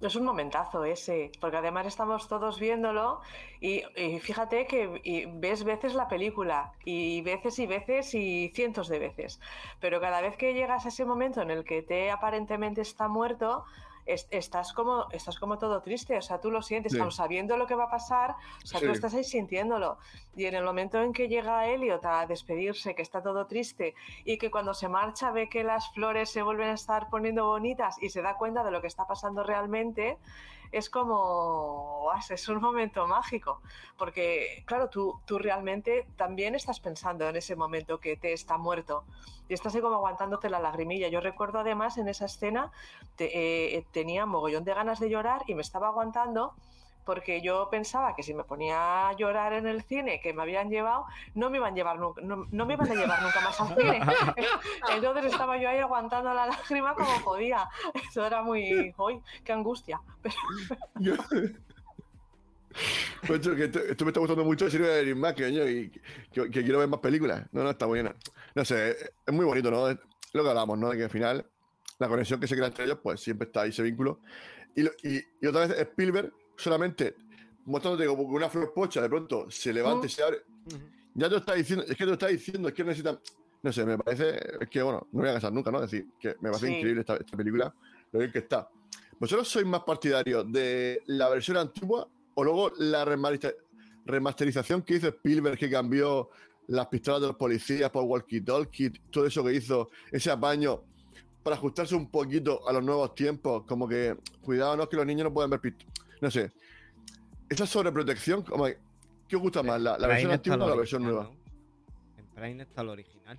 Es un momentazo ese, porque además estamos todos viéndolo y, fíjate que ves veces la película y veces y veces y cientos de veces, pero cada vez que llegas a ese momento en el que te aparentemente está muerto, estás, como, estás como todo triste, o sea, tú lo sientes, Sí. aun sabiendo lo que va a pasar, o sea, tú estás ahí sintiéndolo. Y en el momento en que llega Elliot a despedirse, que está todo triste, y que cuando se marcha ve que las flores se vuelven a estar poniendo bonitas y se da cuenta de lo que está pasando realmente, es como, es un momento mágico, porque claro, tú, tú realmente también estás pensando en ese momento que te está muerto y estás ahí como aguantándote la lagrimilla. Yo recuerdo además en esa escena te- eh, tenía mogollón de ganas de llorar y me estaba aguantando porque yo pensaba que si me ponía a llorar en el cine que me habían llevado, no me iban a llevar no, no me iban a llevar nunca más al cine. Entonces estaba yo ahí aguantando la lágrima como podía. Eso era muy, ¡uy, qué angustia! Pero esto, que esto, esto me está gustando mucho, sirve de Erin Mac, coño, y que, que quiero ver más películas. No, no, está buena. No sé, es, muy bonito, ¿no? Lo que hablamos, ¿no? De que al final la conexión que se crea entre ellos, pues siempre está ahí ese vínculo. Y, y, y otra vez Spielberg solamente mostrándote como una flor pocha de pronto se levanta y se abre. Ya te lo está diciendo, es que te lo está diciendo, es que necesitan. No sé, me parece. Es que bueno, no voy a casar nunca, ¿no? Es decir, que me parece Sí. increíble esta, esta película, lo bien que está. ¿Vosotros sois más partidarios de la versión antigua o luego la remasteriza- remasterización que hizo Spielberg, que cambió las pistolas de los policías por walkie-talkie, todo eso que hizo, ese apaño para ajustarse un poquito a los nuevos tiempos? Como que, cuidado, no, que los niños no pueden ver pistolas. No sé. Esa sobreprotección, como ¿qué os gusta más, la, la versión antigua o la versión nueva? ¿no? En Prime está el original.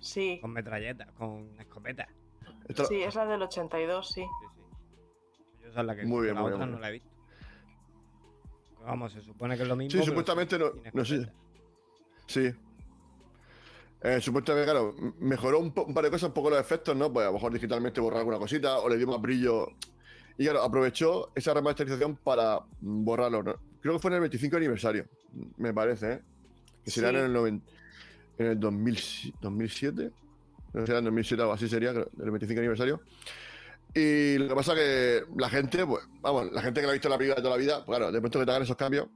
sí, Con metralleta, con escopeta. Esta- sí, es la del 82, sí. Sí, sí. Yo esa es la que Muy bien, la muy bien, otra muy no la he visto. Vamos, se supone que es lo mismo. Sí, supuestamente no- no sé. escopeta. Sí. Eh, supuestamente, claro, mejoró un, un par de cosas, un poco los efectos, ¿no? Pues a lo mejor digitalmente borrar alguna cosita o le dio más brillo. Y claro, aprovechó esa remasterización para borrarlo. ¿no? Creo que fue en el 25 aniversario, me parece, ¿eh? Que será Sí. en el, noven- en el 2000 2007. No sé, será en 2007 o así sería, creo, el 25 aniversario. Y lo que pasa que la gente, pues, vamos, la gente que la ha visto la película de toda la vida, pues claro, de pronto que te hagan esos cambios,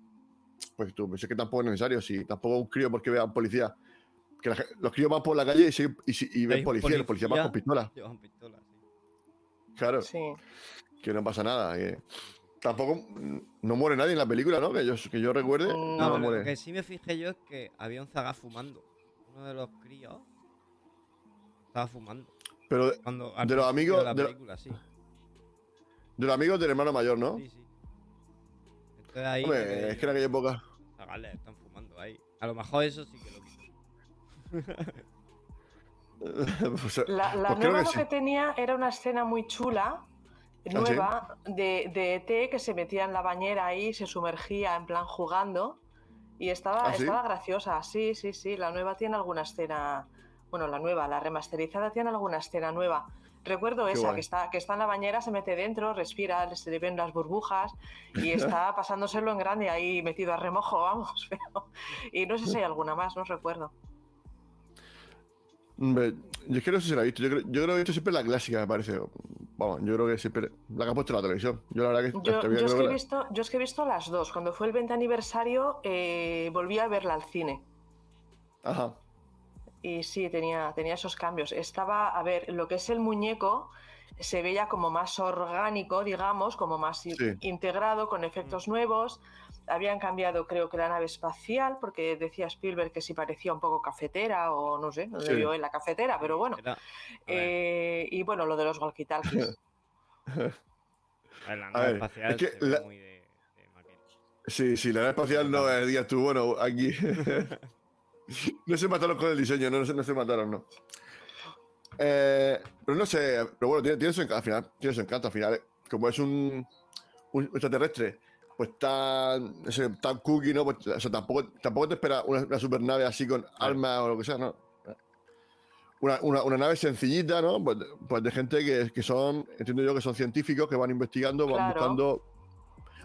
pues tú pues es que tampoco es necesario. Si tampoco un crío porque vea a un policía. Que la los críos van por la calle y, y, y ven policía, los policías van con policía. pistola. Llevan pistola, sí. Claro, Sí. Que no pasa nada. que tampoco no muere nadie en la película, ¿no? Que yo, que yo recuerde, No, no, No, pero muere. lo que sí me fijé yo es que había un zaga fumando. Uno de los críos estaba fumando. Pero de, Cuando, De los amigos- de la de película, sí. de los amigos del hermano mayor, ¿no? Sí, sí. Entonces ahí. Hombre, eh, es que en aquella época. zagales están fumando ahí. A lo mejor eso sí que lo quito. pues, La, la pues nueva que lo sí. que tenía era una escena muy chula, nueva, de, de ET que se metía en la bañera ahí, se sumergía en plan jugando. Y estaba, ¿Ah, sí? estaba graciosa, sí, sí, sí. La nueva tiene alguna escena. Bueno, la nueva, la remasterizada tiene alguna escena nueva. Recuerdo Qué esa, guay. que está, que está en la bañera, se mete dentro, respira, se le ven las burbujas y está pasándoselo en grande ahí metido a remojo, vamos. Pero, y no sé si hay alguna más, no recuerdo. Yo es que no sé si la he visto. Yo creo, yo creo que he visto siempre la clásica, me parece. Vamos, yo creo que siempre. La que ha puesto la televisión. Yo la verdad que. Yo, es que he visto, yo es que he visto las dos. Cuando fue el 20 aniversario, eh, volví a verla al cine. Ajá. Y sí, tenía, tenía esos cambios. Estaba, a ver, lo que es el muñeco se veía como más orgánico, digamos, como más Sí. integrado, con efectos nuevos. Habían cambiado, creo que la nave espacial, porque decía Spielberg que si parecía un poco cafetera o no sé, no Sí. vio en la cafetera, pero bueno. Eh, y bueno, lo de los walkie-talkies. la nave ver, espacial es que se ve la- muy de. Sí, sí, la nave espacial no es día tú, bueno, aquí. no se mataron con el diseño, no, no se, no se mataron, no. Eh, pero no sé, pero bueno, tiene, tiene su al final, tiene su encanto al final. eh. Como es un, un extraterrestre, pues tan, tan cookie, ¿no? Pues, o sea, tampoco, tampoco te espera una, una supernave así con armas o lo que sea, ¿no? Una, una, una nave sencillita, ¿no? Pues, de- pues de gente que, que son, entiendo yo que son científicos que van investigando, van Claro. buscando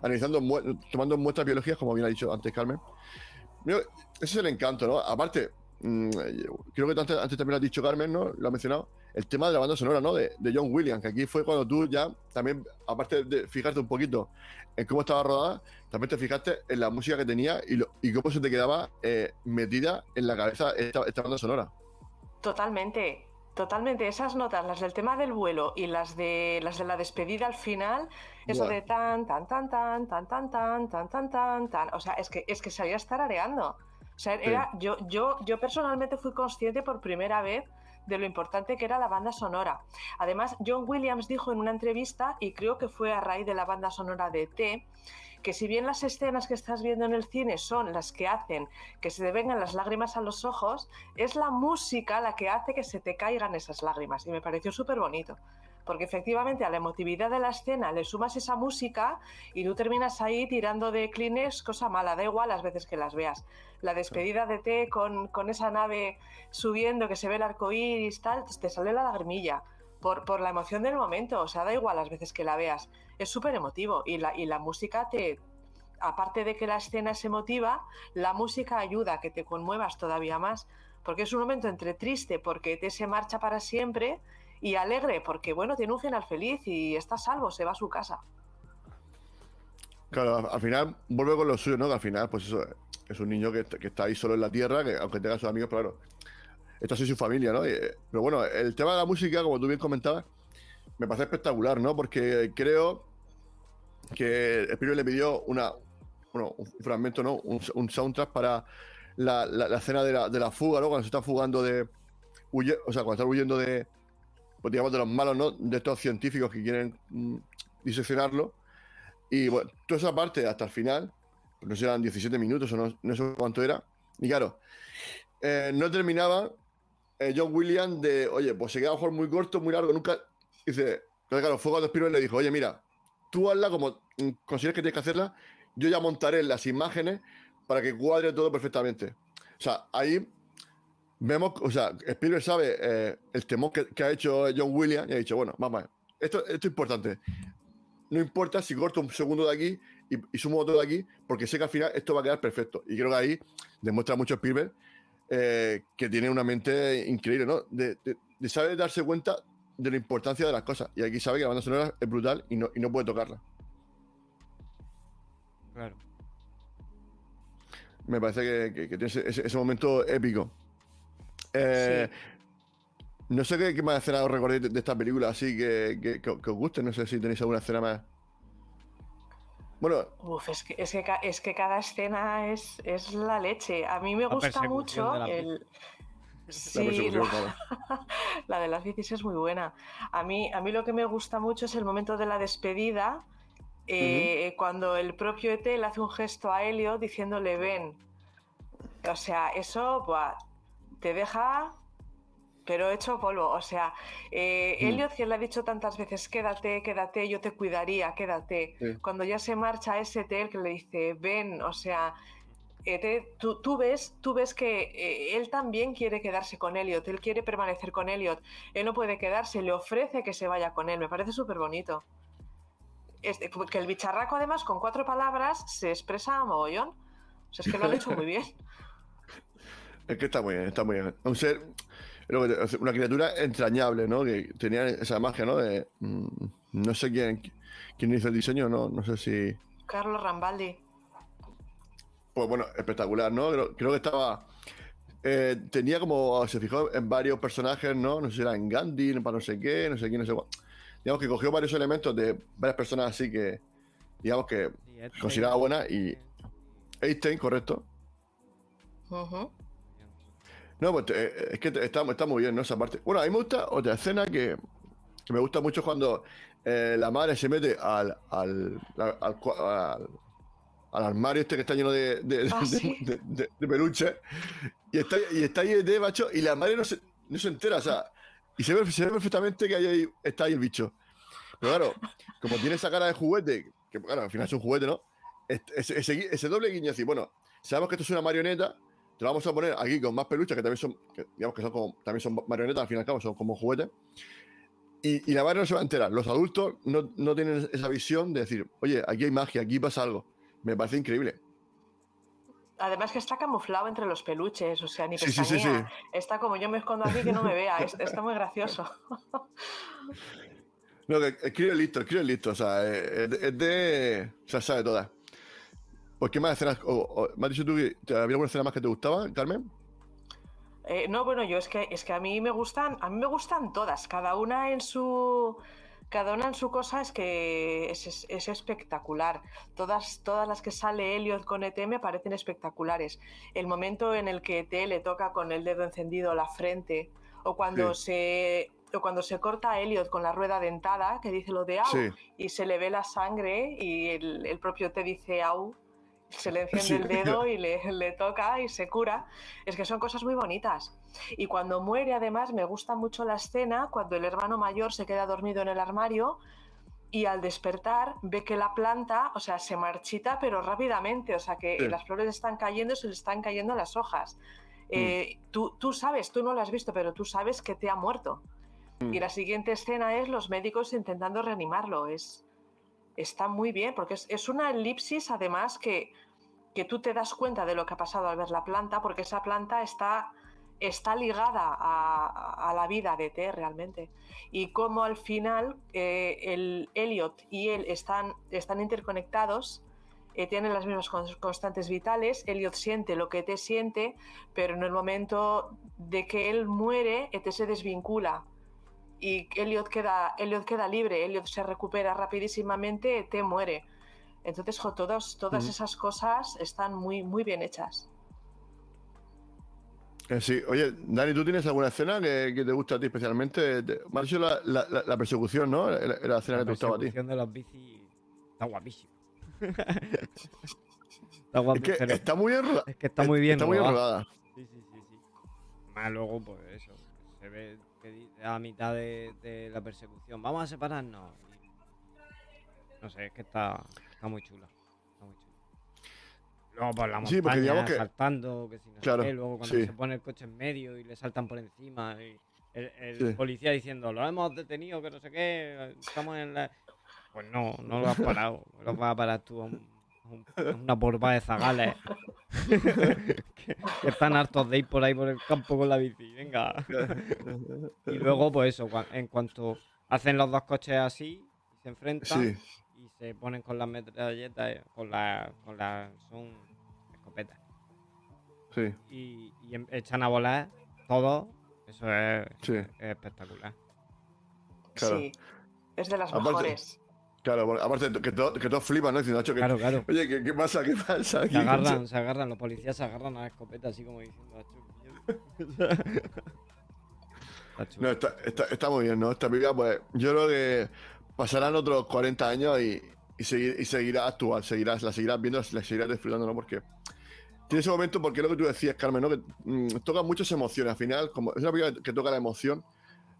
analizando, mu- tomando muestras biológicas, como bien ha dicho antes Carmen. Ese es el encanto, ¿no? Aparte, mm, creo que antes, antes también lo has dicho Carmen, ¿no? Lo ha mencionado, el tema de la banda sonora, ¿no? De, de John Williams, que aquí fue cuando tú ya, también, aparte de fijarte un poquito en cómo estaba rodada, también te fijaste en la música que tenía y, lo- y cómo se te quedaba eh, metida en la cabeza esta, esta banda sonora. Totalmente. Totalmente, esas notas, las del tema del vuelo y las de las de la despedida al final, eso de tan, tan, tan, tan, tan, tan, tan, tan, tan, tan, tan, o sea, es que es que sabía estar areando. O sea, era, yo, yo, yo personalmente fui consciente por primera vez de lo importante que era la banda sonora. Además, John Williams dijo en una entrevista, y creo que fue a raíz de la banda sonora de T, que si bien las escenas que estás viendo en el cine son las que hacen que se te vengan las lágrimas a los ojos, es la música la que hace que se te caigan esas lágrimas. Y me pareció súper bonito. Porque efectivamente a la emotividad de la escena le sumas esa música y tú terminas ahí tirando de clines, cosa mala, da igual las veces que las veas. La despedida de T con, con esa nave subiendo, que se ve el arco iris, tal, te sale la lagrimilla por, por la emoción del momento. O sea, da igual las veces que la veas. Es súper emotivo y la, y la música te, aparte de que la escena es emotiva, la música ayuda a que te conmuevas todavía más, porque es un momento entre triste porque te se marcha para siempre y alegre porque, bueno, tiene un final feliz y está salvo, se va a su casa. Claro, al- al final vuelve con lo suyo, ¿no? Que al final, pues eso, es un niño que, está- ahí solo en la tierra, que aunque tenga sus amigos, claro, esto sí es su familia, ¿no? Eh, pero bueno, el tema de la música, como tú bien comentabas, me parece espectacular, ¿no? Porque creo que Spielberg le pidió una, bueno, un fragmento, ¿no? Un, un soundtrack para la, la- la escena de la, de la fuga, ¿no? Cuando se está fugando de. huye- o sea, cuando está huyendo de. Pues digamos, de los malos. De estos científicos que quieren mm, diseccionarlo. Y bueno, toda esa parte hasta el final, pues no sé, eran 17 minutos o no, sé cuánto era. Y claro, eh, no terminaba eh, John Williams de, oye, pues se queda a mejor muy corto, muy largo, nunca. Dice, claro, claro, fue cuando Spielberg le dijo, oye, mira, tú hazla como mm, consideres que tienes que hacerla, yo ya montaré las imágenes para que cuadre todo perfectamente. O sea, ahí vemos, o sea, Spielberg sabe eh, el temor que, que ha hecho John Williams y ha dicho, bueno, vamos a ver, esto, esto es importante. No importa si corto un segundo de aquí y, y sumo otro de aquí, porque sé que al final esto va a quedar perfecto. Y creo que ahí demuestra mucho Spielberg eh, que tiene una mente increíble, ¿no? De, de- de saber darse cuenta de la importancia de las cosas. Y aquí sabe que la banda sonora es brutal y no, y no puede tocarla. Claro. Me parece que, que- que tiene ese, ese- ese momento épico. Eh, No sé qué, qué más escena os recordéis de, de esta película así que, que- que- que os guste. No sé si tenéis alguna escena más. Bueno, Uf, es que, es que, ca- es que cada escena es, es la leche. A mí me gusta mucho la el... la Sí, la- de las bicis es muy buena. A mí, a mí lo que me gusta mucho es el momento de la despedida, eh, cuando el propio ET le hace un gesto a Helio diciéndole ven. O sea, eso buah, te deja, pero hecho polvo. O sea, eh, Mm. Elliot, que le ha dicho tantas veces, quédate, quédate, yo te cuidaría, quédate. Sí. Cuando ya se marcha ese ET, el que le dice ven, o sea, ET, tú, tú ves, tú ves que eh, él también quiere quedarse con Elliot, él quiere permanecer con Elliot, él no puede quedarse, le ofrece que se vaya con él, me parece súper bonito. Este, que el bicharraco además con cuatro palabras se expresa a mogollón. O sea, es que lo han hecho muy bien. Es que está muy bien, está muy bien. Un ser, una criatura entrañable, ¿no? Que tenía esa magia, ¿no? De, mm, no sé quién, quién hizo el diseño, ¿no? No sé si. Carlos Rambaldi. Pues bueno, espectacular, ¿no? Creo, creo que estaba. eh, tenía como. Se fijó en varios personajes, ¿no? No sé si era en Gandhi, para no sé qué, no sé quién, no sé cuál. Digamos que cogió varios elementos de varias personas así que. Digamos que. Este- Considerada buena y- Einstein, correcto. Ujú. No, pues eh, es que está, está muy bien, ¿no? Esa parte. Bueno, a mí me gusta otra escena que, que me gusta mucho cuando eh, la madre se mete al, al, al, armario este que está lleno de, de, Ah, de- sí. de- de- de peluches y está, y está ahí de macho y la madre no se, no se entera, o sea, y se ve, se ve perfectamente que ahí, está ahí el bicho. Pero claro, como tiene esa cara de juguete, que claro, al final es un juguete, ¿no? Este- Ese, ese, ese doble guiño así, bueno, sabemos que esto es una marioneta, te lo vamos a poner aquí con más peluches que también son, que digamos que son como, también son marionetas, al fin y al cabo son como juguetes. Y, y la madre no se va a enterar. Los adultos no, no tienen esa visión de decir, oye, aquí hay magia, aquí pasa algo. Me parece increíble. Además que está camuflado entre los peluches, o sea, ni Sí, sí, sí. Está como yo me escondo aquí que no me vea. es- Está muy gracioso. No, que escribe listo, escribe listo. O sea, eh, es de. es de- o sea, sabe todas. ¿Por qué más escenas? o- o- ¿Me has dicho tú que había alguna escena más que te gustaba, Carmen? Eh, no, bueno, yo es que es que a mí me gustan, a mí me gustan todas, cada una en su cada una en su cosa es que es, es espectacular. Todas, todas las que sale Elliot con ET me parecen espectaculares. El momento en el que ET le toca con el dedo encendido la frente, o cuando se o cuando se corta a Elliot con la rueda dentada, que dice lo de au, Sí. y se le ve la sangre y el, el propio te dice au, se le enciende Sí. el dedo y le, le toca y se cura. Es que son cosas muy bonitas. Y cuando muere, además, me gusta mucho la escena cuando el hermano mayor se queda dormido en el armario y al despertar ve que la planta, o sea, se marchita, pero rápidamente, o sea, que Sí. las flores están cayendo, se le están cayendo las hojas. Eh, tú, tú sabes, tú no lo has visto, pero tú sabes que te ha muerto. Mm. Y la siguiente escena es los médicos intentando reanimarlo. Es, está muy bien, porque es, es una elipsis, además, que, que tú te das cuenta de lo que ha pasado al ver la planta, porque esa planta está, está ligada a, la vida de T realmente. Y como al final eh, el Elliot y él están, están interconectados, eh, tienen las mismas cons- constantes vitales, Elliot siente lo que ET siente, pero en el momento de que él muere, ET se desvincula y Elliot queda, Elliot queda libre, Elliot se recupera rapidísimamente, ET muere. Entonces, jo, todos, todas esas cosas están muy, muy bien hechas. Eh, sí, oye, Dani, ¿tú tienes alguna escena que, que te gusta a ti especialmente? Te- Me has dicho la, la- la- la persecución, ¿no? Era la escena La que te gustaba a ti. persecución de los bicis está guapísimo. está Es guapísimo. que está muy bien rodada. es que está muy bien Está muy bien rodada. Sí, sí, sí, sí. Más luego, pues eso, se ve que a mitad de, de la persecución, vamos a separarnos. No sé, es que está, está muy chula. Está muy chula. Luego por la Sí, montaña, porque digamos que- saltando, que si no sé Claro, luego cuando sí. se pone el coche en medio y le saltan por encima. Y el el Sí. policía diciendo, lo hemos detenido, que no sé qué, estamos en la... Pues no, no lo has parado. Lo vas a parar tú a, un- a un- a una porba de zagales que, que están hartos de ir por ahí por el campo con la bici. Venga. y luego, pues eso, en cuanto hacen los dos coches así, y se enfrentan Sí, se ponen con las metralletas, eh, con la, con la, son escopetas. sí, Y, y em- echan a volar todos. Eso es, sí. es espectacular. Claro. Sí, es de las Aparte- mejores. Claro, aparte que, todo- que todos flipan, ¿no? Diciendo, "Nacho, que- Claro, claro. Oye, ¿qué, qué pasa? ¿Qué pasa? aquí, Se agarran, macho?". se agarran, los policías se agarran a la escopeta así como diciendo, "Achu, Está. No, está, está, está muy bien, ¿no? Esta película, pues, yo creo que pasarán otros 40 años y, y, seguir, y seguirá actual, seguirás, la seguirás viendo, la seguirás disfrutando, ¿no? Porque tiene ese momento, porque es lo que tú decías, Carmen, ¿no? Que mm, toca muchas emociones. Al final, como es una película que toca la emoción,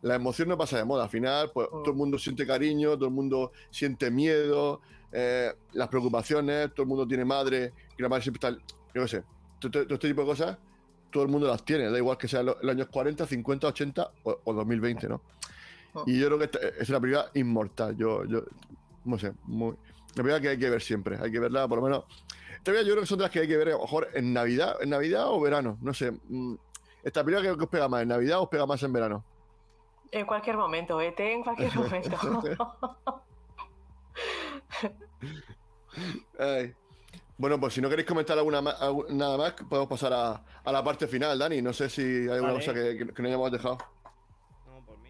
la emoción no pasa de moda. Al final, pues, Mm. todo el mundo siente cariño, todo el mundo siente miedo, eh, las preocupaciones, todo el mundo tiene madre, que la madre siempre está, yo qué sé, todo, todo- este tipo de cosas, todo el mundo las tiene, da igual que sean los, los años 40, 50, 80 o, o 2020, ¿no? Mm. Y yo creo que esta- es una película inmortal. Yo, yo no sé, muy, una película que hay que ver siempre. Hay que verla, por lo menos. Esta película yo creo que son las que hay que ver, a lo mejor en Navidad, en Navidad o verano. No sé. mm, Esta película creo que os pega más en Navidad o os pega más en verano. En cualquier momento, ET en cualquier momento. Ay. Bueno, pues si no queréis comentar alguna nada más, podemos pasar a, a la parte final, Dani. No sé si hay alguna Vale. cosa que, que- que no hayamos dejado. No, por mí.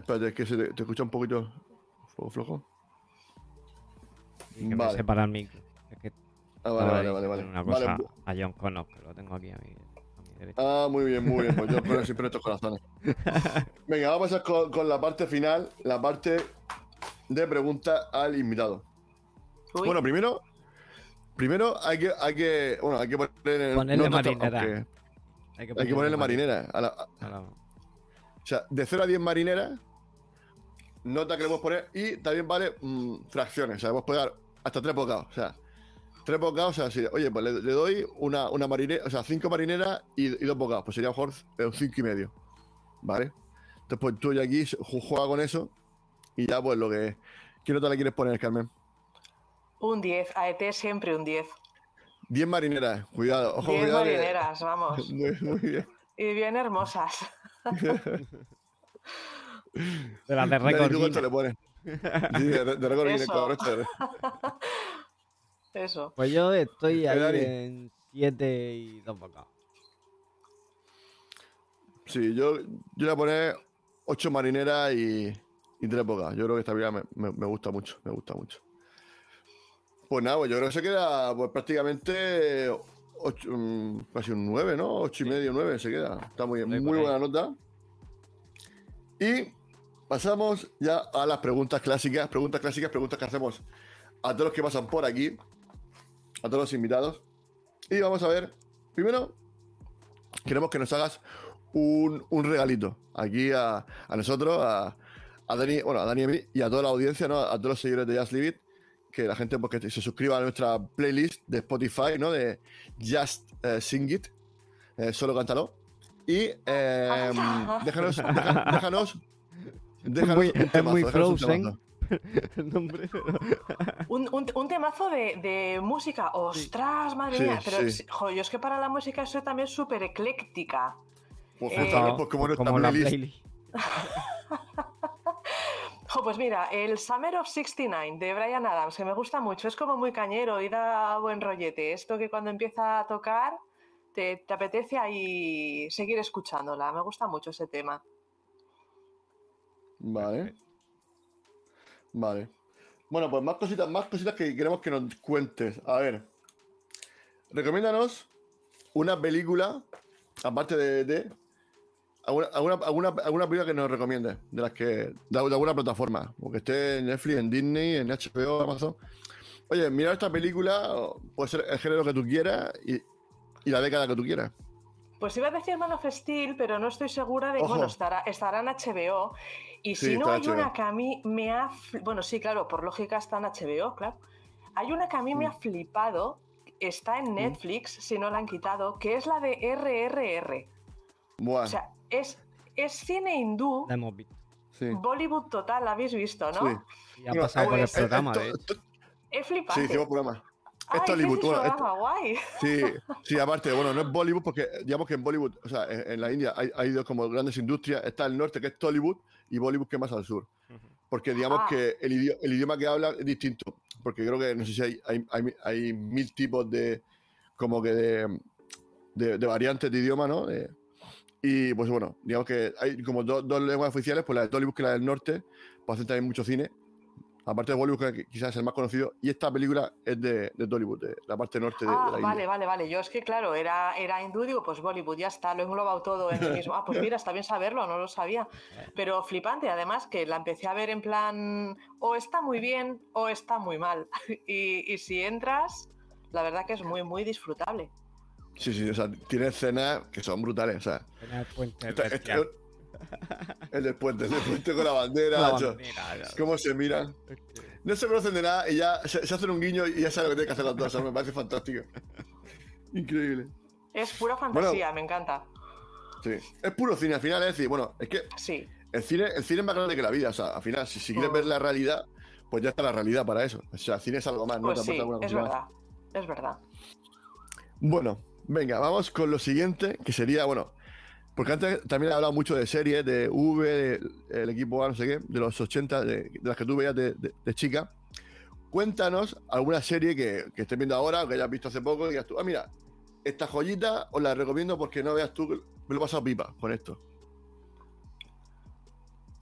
Espérate, es que se te, te escucha un poquito flo- flojo. Que me Vale. separa el micro. Es que Ah, vale, vale, vale. vale. una Vale, cosa a John Connor, que lo tengo aquí a mi, a mi derecha. Ah, muy bien, muy bien. Pues yo pongo siempre estos corazones. Venga, vamos a pasar con, con la parte final, la parte de preguntas al invitado. Uy, Bueno, primero, primero hay que, hay que, bueno, hay que ponerle, Ponerle marinera. aunque Hay que hay que ponerle marinera. a la- a la- o sea, de 0 a 10 marineras, nota que le podemos poner y también vale mm, fracciones. O sea, podemos pegar hasta 3 bocados. O sea, 3 bocados, o sea, si, oye, pues le, le doy una, una marinera, o sea, 5 marineras y, y 2 bocados. Pues sería mejor eh, un 5 y medio. ¿Vale? Entonces, pues tú ya aquí ju- juega con eso y ya, pues lo que. ¿Qué nota le quieres poner, Carmen? un 10, a ET siempre un 10. 10 marineras, cuidado, ojo, 10 cuidado. que- marineras, vamos. Muy, muy bien. Y bien hermosas. De las de récord. de, de récord Eso. Eso. Pues yo estoy ahí Dani. en siete y dos bocados. Sí, yo, yo le voy a poner ocho marineras y, y tres bocados. Yo creo que esta vida me, me- me gusta mucho, me gusta mucho. Pues nada, pues yo creo que se queda pues, prácticamente ocho, mm, casi un 9, ¿no? Ocho y Sí. medio, 9 se queda. Está muy, muy ahí. buena nota. Y pasamos ya a las preguntas clásicas, preguntas clásicas, preguntas que hacemos a todos los que pasan por aquí, a todos los invitados. Y vamos a ver, primero, queremos que nos hagas un, un regalito aquí a, a nosotros, a, a Dani, bueno, a Dani y a toda la audiencia, ¿no? a todos los seguidores de Just Leave It, que la gente pues, que se suscriba a nuestra playlist de Spotify, ¿no? De Just eh, Sing It, eh, solo cántalo. Y eh, déjanos, déjanos, déjanos muy- un es temazo, muy déjanos un Frozen. nombre, Un, un- un temazo de, de música. ¡Ostras, madre Sí, mía! Pero sí. sí, jo, yo es que para la música soy también súper ecléctica. Pues, Eh, justamente, pues, como nuestra como la playlist. playlist. Jo, pues mira, el Summer of 69 de Brian Adams, que me gusta mucho, es como muy cañero y da buen rollete. Esto que cuando empieza a tocar te, te apetece ahí seguir escuchándola. Me gusta mucho ese tema. Vale. Vale. Bueno, pues más cositas, más cositas que queremos que nos cuentes. A ver. Recomiéndanos una película, aparte de. de alguna, alguna, alguna, alguna película que nos recomiendes, de las que. De, de alguna plataforma. O que esté en Netflix, en Disney, en HBO, Amazon. Oye, mira esta película, puede ser el género que tú quieras y, y la década que tú quieras. Pues iba a decir Man of Steel, pero no estoy segura de que Ojo. bueno, estará, estará en HBO. Y Sí, si no hay una que a mí me ha... Bueno, sí, claro, por lógica está en HBO, claro. Hay una que a mí me Mm. ha flipado, está en Netflix, si no la han quitado, que es la de RRR. Buah, O sea, es, es cine hindú, La hemos visto. sí. Bollywood total, ¿la habéis visto, no? Sí. Y ha pasado por el pues, programa, esto- de hecho. esto- Es sí, hicimos programa. Es ¿qué Hollywood, ese bueno, esto- programa? guay. Sí, sí, aparte, bueno, no es Bollywood porque digamos que en Bollywood, o sea, en, en la India hay, hay dos como grandes industrias, está el norte que es Tollywood y Bollywood que más al sur. Porque digamos Ah. que el, idi- el idioma que hablan es distinto, porque creo que, no sé si hay, hay, hay- hay mil tipos de, como que de, de- de variantes de idioma, ¿no? De- y pues bueno, digamos que hay como do- dos lenguas oficiales, pues la de Tollywood que la del norte, pues hacen también mucho cine. Aparte de Bollywood, que quizás es el más conocido, y esta película es de, de Tollywood, de la parte norte de, de Ah, la vale, India. vale, vale. Yo es que, claro, era, era hindú, digo, pues Bollywood, ya está, lo he englobado todo en el mismo. Ah, pues mira, está bien saberlo, no lo sabía. Pero flipante, además, que la empecé a ver en plan, o está muy bien o está muy mal. Y, y si entras, la verdad que es muy, muy disfrutable. Sí, sí, o sea, tiene escenas que son brutales. O sea, esta- el del puente, el del puente con la bandera, La bandera, cómo se miran. No se conocen de nada y ya se, se hacen un guiño y ya saben lo que tienen que hacer los dos. O sea, me parece fantástico. Increíble. Es pura fantasía, me encanta. Sí. Es puro cine. Al final es decir, bueno, es que Sí, el cine, el cine es más grande que la vida. O sea, al final, si, si quieres Mm. ver la realidad, pues ya está la realidad para eso. O sea, el cine es algo más, ¿no? pues Te sí, es cosa más. verdad. Es verdad. Bueno, venga, vamos con lo siguiente, que sería, bueno, porque antes también he hablado mucho de series, de V, de- el equipo A, no sé qué, de los 80, de, de las que tú veías de, de- de chica. Cuéntanos alguna serie que, que estés viendo ahora o que hayas visto hace poco y digas tú, ah, mira, esta joyita os la recomiendo porque no veas tú, me lo he pasado pipa con esto.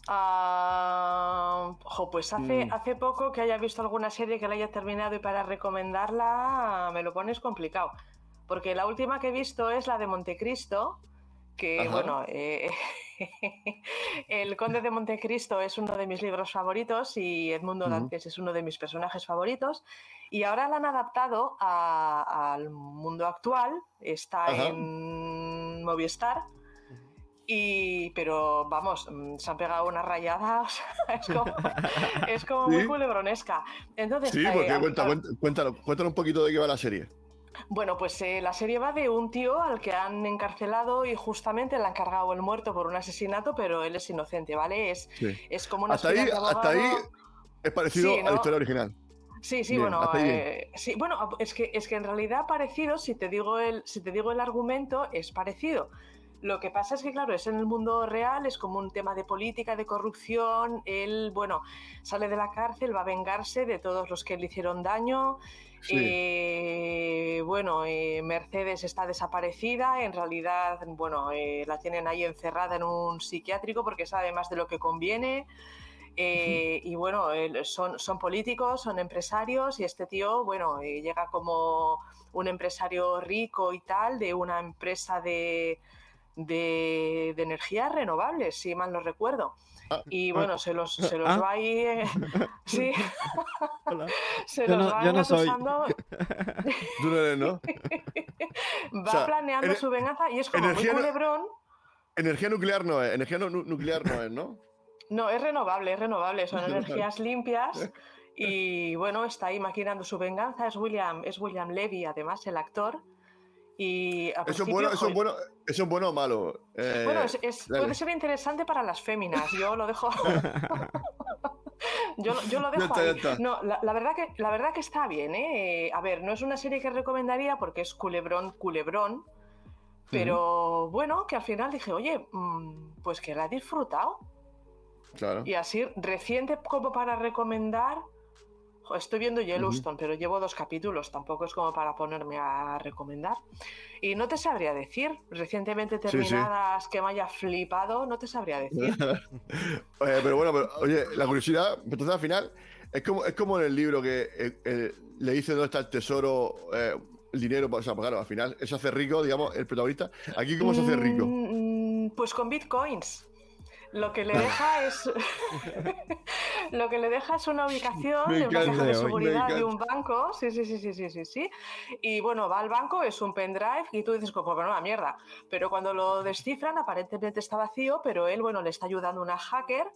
Ah, jo, pues hace, Mm. hace poco que haya visto alguna serie que la haya terminado y para recomendarla me lo pones complicado. Porque la última que he visto es la de Montecristo, que Ajá. bueno, eh, El Conde de Montecristo es uno de mis libros favoritos y Edmundo Ujú. Dantes es uno de mis personajes favoritos. Y ahora la han adaptado a- al mundo actual, está Ajá. en Movistar. Y, pero vamos, mm, se han pegado una rayada, o sea, es como, es como muy ¿Sí? culebronesca. Entonces, Sí, eh, porque a- cuenta- cuéntalo, cuéntanos un poquito de qué va la serie. Bueno, pues eh, la serie va de un tío al que han encarcelado y justamente le han cargado el muerto por un asesinato, pero él es inocente, ¿vale? Es, Sí. es como una Hasta ahí, hasta ahí es parecido Sí, a la historia original. Sí, sí, Bien, bueno, eh, sí, bueno, es que, es que en realidad parecido, si te digo el, si te digo el argumento, es parecido. Lo que pasa es que, claro, es en el mundo real, es como un tema de política, de corrupción. Él, bueno, sale de la cárcel, va a vengarse de todos los que le hicieron daño. Sí. Eh, bueno, eh, Mercedes está desaparecida. En realidad, bueno, eh, la tienen ahí encerrada en un psiquiátrico porque sabe más de lo que conviene. Eh, y bueno, son, son políticos, son empresarios y este tío, bueno, eh, llega como un empresario rico y tal de una empresa de, de, de energías renovables, si mal no recuerdo. Ah, Y bueno, se los, se los ah. va ahí, eh, sí, Hola. se Yo los no- va yo no soy. Tú no eres, ¿no? va O sea, planeando su venganza y es como muy no- culebrón. Energía nuclear no es. Energía nu- nuclear no es, ¿no? No, es renovable, es renovable, son energías limpias y bueno, está ahí maquinando su venganza, es William, es William Levy además, el actor. Y al Eso bueno, eso es bueno, eso es bueno o malo. Eh, bueno, es- es- dale. puede ser interesante para las féminas, yo lo dejo. yo, yo lo Ya dejo está, ya ahí. No, la, la verdad que, la verdad que está bien, ¿eh? A ver, no es una serie que recomendaría porque es culebrón, culebrón. Pero bueno, que al final dije, oye, mm, pues que la he disfrutado. Claro. Y así, reciente como para recomendar, estoy viendo Yellowstone, pero llevo dos capítulos, tampoco es como para ponerme a recomendar. Y no te sabría decir, recientemente sí. terminadas que me haya flipado, no te sabría decir. Eh, pero bueno, pero, oye, la curiosidad, entonces al final, es como, es como en el libro que eh, eh, le dice dónde está el tesoro, eh, el dinero, o sea, pues claro, al final, se hace rico, digamos, el protagonista. Aquí, ¿cómo se hace rico? Mm, Pues con bitcoins. Lo que le deja es lo que le deja es una ubicación de una caja de seguridad de un banco. Sí, sí, sí, sí, sí, sí, sí. Y bueno, va al banco, es un pendrive y tú dices, como, bueno, una mierda. Pero cuando lo descifran, aparentemente está vacío, pero él, bueno, le está ayudando una hacker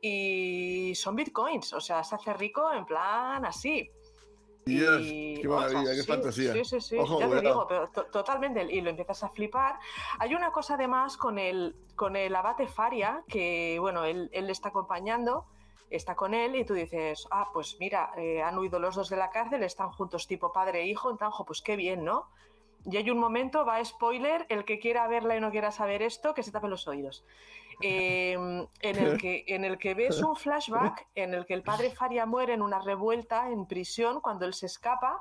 y son bitcoins. O sea, se hace rico en plan así. Dios, Y, qué maravilla, ostras, qué sí, fantasía. Sí, sí, sí, Ojo, ya te digo, pero to- totalmente, y lo empiezas a flipar. Hay una cosa además con el, con el abate Faria, que bueno, él, él le está acompañando, está con él, y tú dices, ah, pues mira, eh, han huido los dos de la cárcel, están juntos tipo padre e hijo, entonces, jo, pues qué bien, ¿no? Y hay un momento, va spoiler, el que quiera verla y no quiera saber esto, que se tape los oídos. Eh, en, el que, en el que ves un flashback en el que el padre Faria muere en una revuelta en prisión cuando él se escapa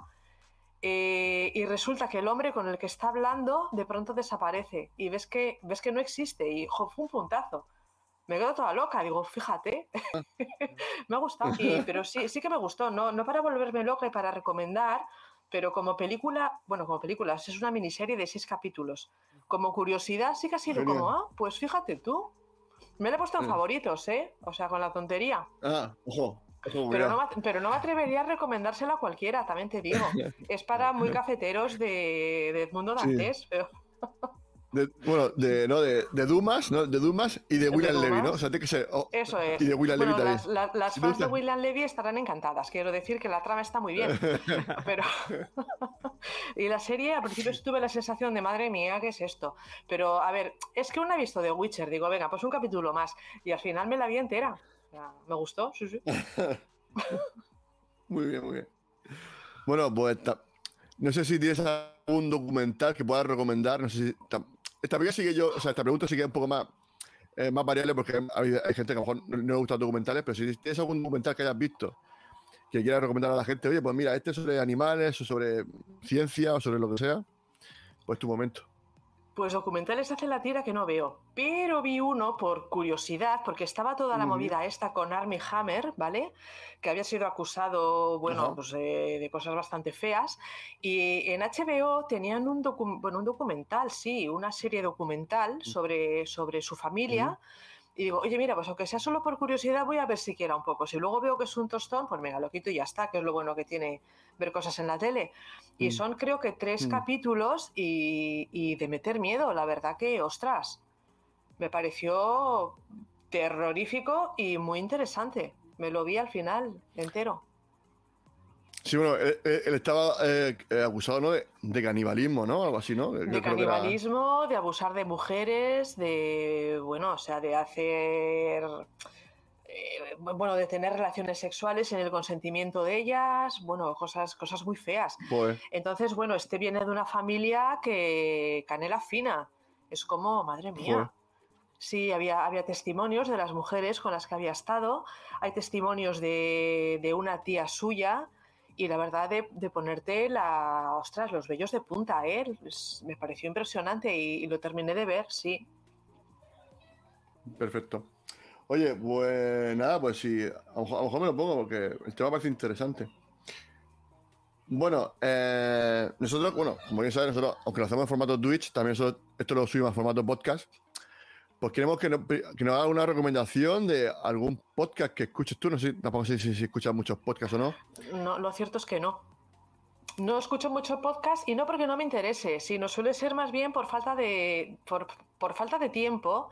eh, y resulta que el hombre con el que está hablando de pronto desaparece y ves que, ves que no existe y jo, fue un puntazo. Me quedo toda loca, digo, fíjate, me ha gustado, y- pero sí, sí que me gustó, no, no para volverme loca y para recomendar, pero como película, bueno, como película, es una miniserie de seis capítulos. Como curiosidad, sí que ha sido Genial. como, ah, pues fíjate tú. Me la he puesto en Sí. favoritos, ¿eh? O sea, con la tontería. Ah, ojo. ojo, Pero no, me- pero no me atrevería a recomendársela a cualquiera, también te digo. Es para muy cafeteros de, de Edmundo Sí. Dantes. pero- De- bueno, de, no, de, de Dumas, ¿no? De Dumas y de ¿De William Levy, ¿no? O sea, tiene que ser. oh, Eso es. Y de William Bueno, Levy también. las, la- las fans de William Levy estarán encantadas. Quiero decir que la trama está muy bien. Pero. y la serie, al principio tuve la sensación de madre mía, ¿qué es esto? Pero, a ver, es que una he visto de Witcher. Digo, venga, pues un capítulo más. Y al final me la vi entera. O sea, me gustó, sí, sí. Muy bien, muy bien. Bueno, pues no sé si tienes algún documental que puedas recomendar. No sé si. Ta- Esta pregunta sigue yo, o sea, esta pregunta sigue un poco más, eh, más variable porque hay, gente que a lo mejor no, no le gustan documentales, pero si tienes algún documental que hayas visto que quieras recomendar a la gente, oye, pues mira, este es sobre animales, o sobre ciencia, o sobre lo que sea, pues tu momento. Pues documentales hace la tira que no veo, pero vi uno por curiosidad, porque estaba toda la movida esta con Armie Hammer, ¿vale? Que había sido acusado, bueno, Ajá. pues de cosas bastante feas. Y en HBO tenían un, docu- bueno, un documental, sí, una serie documental sobre, sobre su familia. Y digo, oye, mira, pues aunque sea solo por curiosidad, voy a ver siquiera un poco. Si luego veo que es un tostón, pues venga, lo quito y ya está, que es lo bueno que tiene ver cosas en la tele. Y Mm. son creo que tres Mm. capítulos y, y de meter miedo, la verdad que, ostras, me pareció terrorífico y muy interesante. Me lo vi al final entero. Sí, bueno, él, estaba eh, acusado ¿no? de, de canibalismo, ¿no? Algo así, ¿no? De era- canibalismo, de abusar de mujeres, de, bueno, o sea, de hacer, eh, bueno, de tener relaciones sexuales en el consentimiento de ellas, bueno, cosas, cosas muy feas. Pues, Entonces, bueno, este viene de una familia que canela fina. Es como, madre mía. Sí, había, había testimonios de las mujeres con las que había estado, hay testimonios de, de una tía suya y la verdad de, de ponerte la, ostras, los vellos de punta, ¿eh? Me pareció impresionante y, lo terminé de ver, sí. Perfecto. Oye, pues nada, pues sí, a lo mejor, me lo pongo porque el tema parece interesante. Bueno, eh, nosotros, bueno, como bien sabes, nosotros, aunque lo hacemos en formato Twitch, también nosotros esto lo subimos en formato podcast. Pues queremos que nos, que nos haga una recomendación de algún podcast que escuches tú. No sé, tampoco sé si, si escuchas muchos podcasts o no. No, lo cierto es que no. No escucho mucho podcast y no porque no me interese, sino suele ser más bien por falta de, por, por falta de tiempo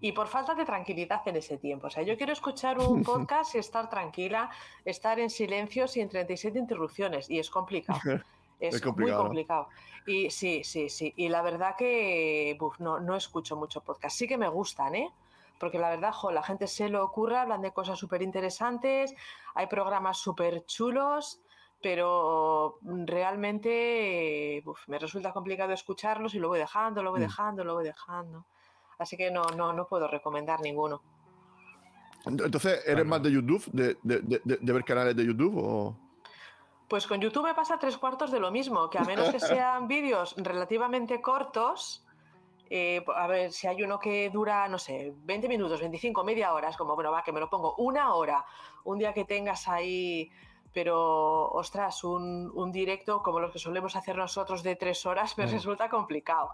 y por falta de tranquilidad en ese tiempo. O sea, yo quiero escuchar un podcast y estar tranquila, estar en silencio sin 37 interrupciones y es complicado. Es, Es complicado, ¿no? muy complicado. Y sí, sí, sí. Y la verdad que buf, no, no escucho mucho podcast. Sí que me gustan, ¿eh? Porque la verdad, jo, la gente se lo ocurre, hablan de cosas súper interesantes, hay programas súper chulos, pero realmente buf, me resulta complicado escucharlos y lo voy dejando, lo voy Mm. dejando, lo voy dejando. Así que no, no, no puedo recomendar ninguno. Entonces, ¿eres más de YouTube? ¿De, de- de- de- de ver canales de YouTube? O... Pues con YouTube me pasa tres cuartos de lo mismo, que a menos que sean vídeos relativamente cortos, eh, a ver, si hay uno que dura, no sé, 20 minutos, 25, media hora, es como, bueno, va, que me lo pongo una hora, un día que tengas ahí, pero, ostras, un, un directo como los que solemos hacer nosotros de tres horas me Mm. resulta complicado,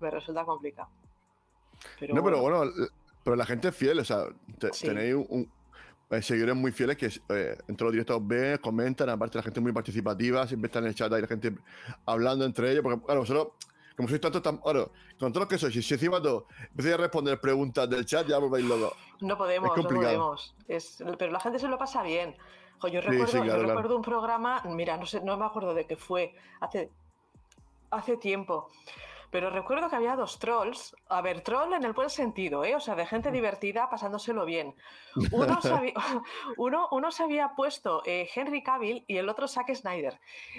me resulta complicado. Pero no, pero bueno, pero la gente es fiel, o sea, te- Sí. tenéis un- eh, seguidores muy fieles que eh, en todos los directos ven, comentan, aparte la gente es muy participativa, siempre está en el chat ahí la gente hablando entre ellos, porque claro, vosotros, como sois tantos tan, claro, con todos los que sois, si, si encima todo, empecéis a responder preguntas del chat, ya volvéis locos. No podemos, no complicado. podemos. Es- pero la gente se lo pasa bien. Jo, yo recuerdo, sí, yo claro, claro. recuerdo un programa, mira, no sé, no me acuerdo de qué fue, hace, hace tiempo. Pero recuerdo que había dos trolls, a ver, troll en el buen sentido, ¿eh? o sea, de gente divertida pasándoselo bien. Uno se había, uno, uno se había puesto eh, Henry Cavill y el otro Zack Snyder.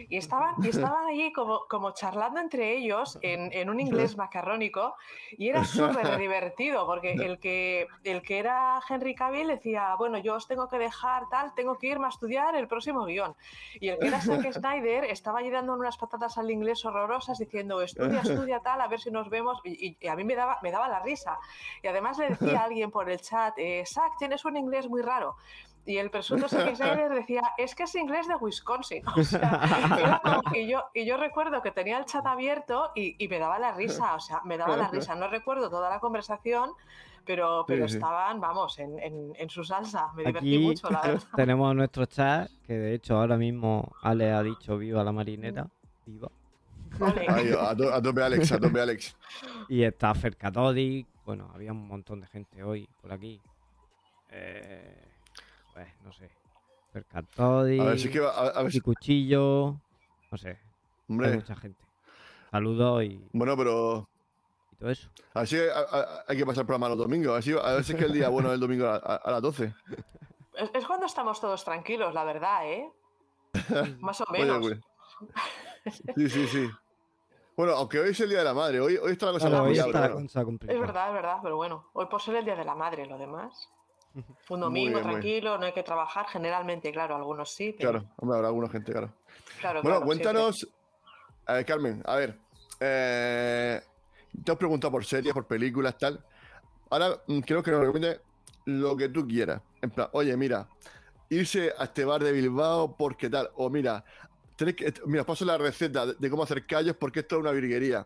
Y estaban, y estaban allí como, como charlando entre ellos en, en un inglés macarrónico y era súper divertido porque el que, el que era Henry Cavill decía, bueno, yo os tengo que dejar tal, tengo que irme a estudiar el próximo guion. Y el que era Zack Snyder estaba allí dando unas patatas al inglés horrorosas diciendo, estudia, estudia tal, a ver si nos vemos. Y, y- y a mí me daba, me daba la risa. Y además le decía a alguien por el chat, eh, Zack, tienes un inglés muy raro. Y el presunto Snyder decía, es que es inglés de Wisconsin. O sea, como- y, yo, y yo recuerdo que tenía el chat abierto y, y me daba la risa, o sea, me daba la risa. No recuerdo toda la conversación, pero, pero Sí, sí. estaban, vamos, en, en- en su salsa. Me divertí Aquí mucho, la verdad. tenemos nuestro chat, que de hecho ahora mismo Ale ha dicho viva la marinera, viva. A, to- a tope Alex, a tope Alex. Y está Fercatodic, bueno, había un montón de gente hoy por aquí. Eh, pues no sé. Fercatodic, A ver si es que, va- a, a ver si- y Cuchillo, no sé, hay hombre, mucha gente. Saludos y, bueno, pero y todo eso. a ver si a- a- hay que pasar el programa los domingos, a ver si, a ver si es que el día bueno es el domingo a, a- a las 12. Es, es cuando estamos todos tranquilos, la verdad, ¿eh? Más o Oye, menos. güey. Sí, sí, sí. Bueno, aunque hoy es el Día de la Madre, hoy, hoy está la cosa Claro, hoy complicada, está la pero bueno. cosa Es complicada. verdad, es verdad, pero bueno, hoy por ser el Día de la Madre, lo demás. Un domingo bien, tranquilo, no hay que trabajar, generalmente, claro, algunos sí. Pero, Claro, hombre, habrá alguna gente, claro. claro, Bueno, claro, cuéntanos, a ver, Carmen, a ver, eh, te has preguntado por series, por películas, tal. Ahora mm, quiero que nos recomiendes lo que tú quieras. En plan, oye, mira, irse a este bar de Bilbao porque tal, o mira, tenéis que, mira, os paso la receta de, de cómo hacer callos porque esto es una virguería.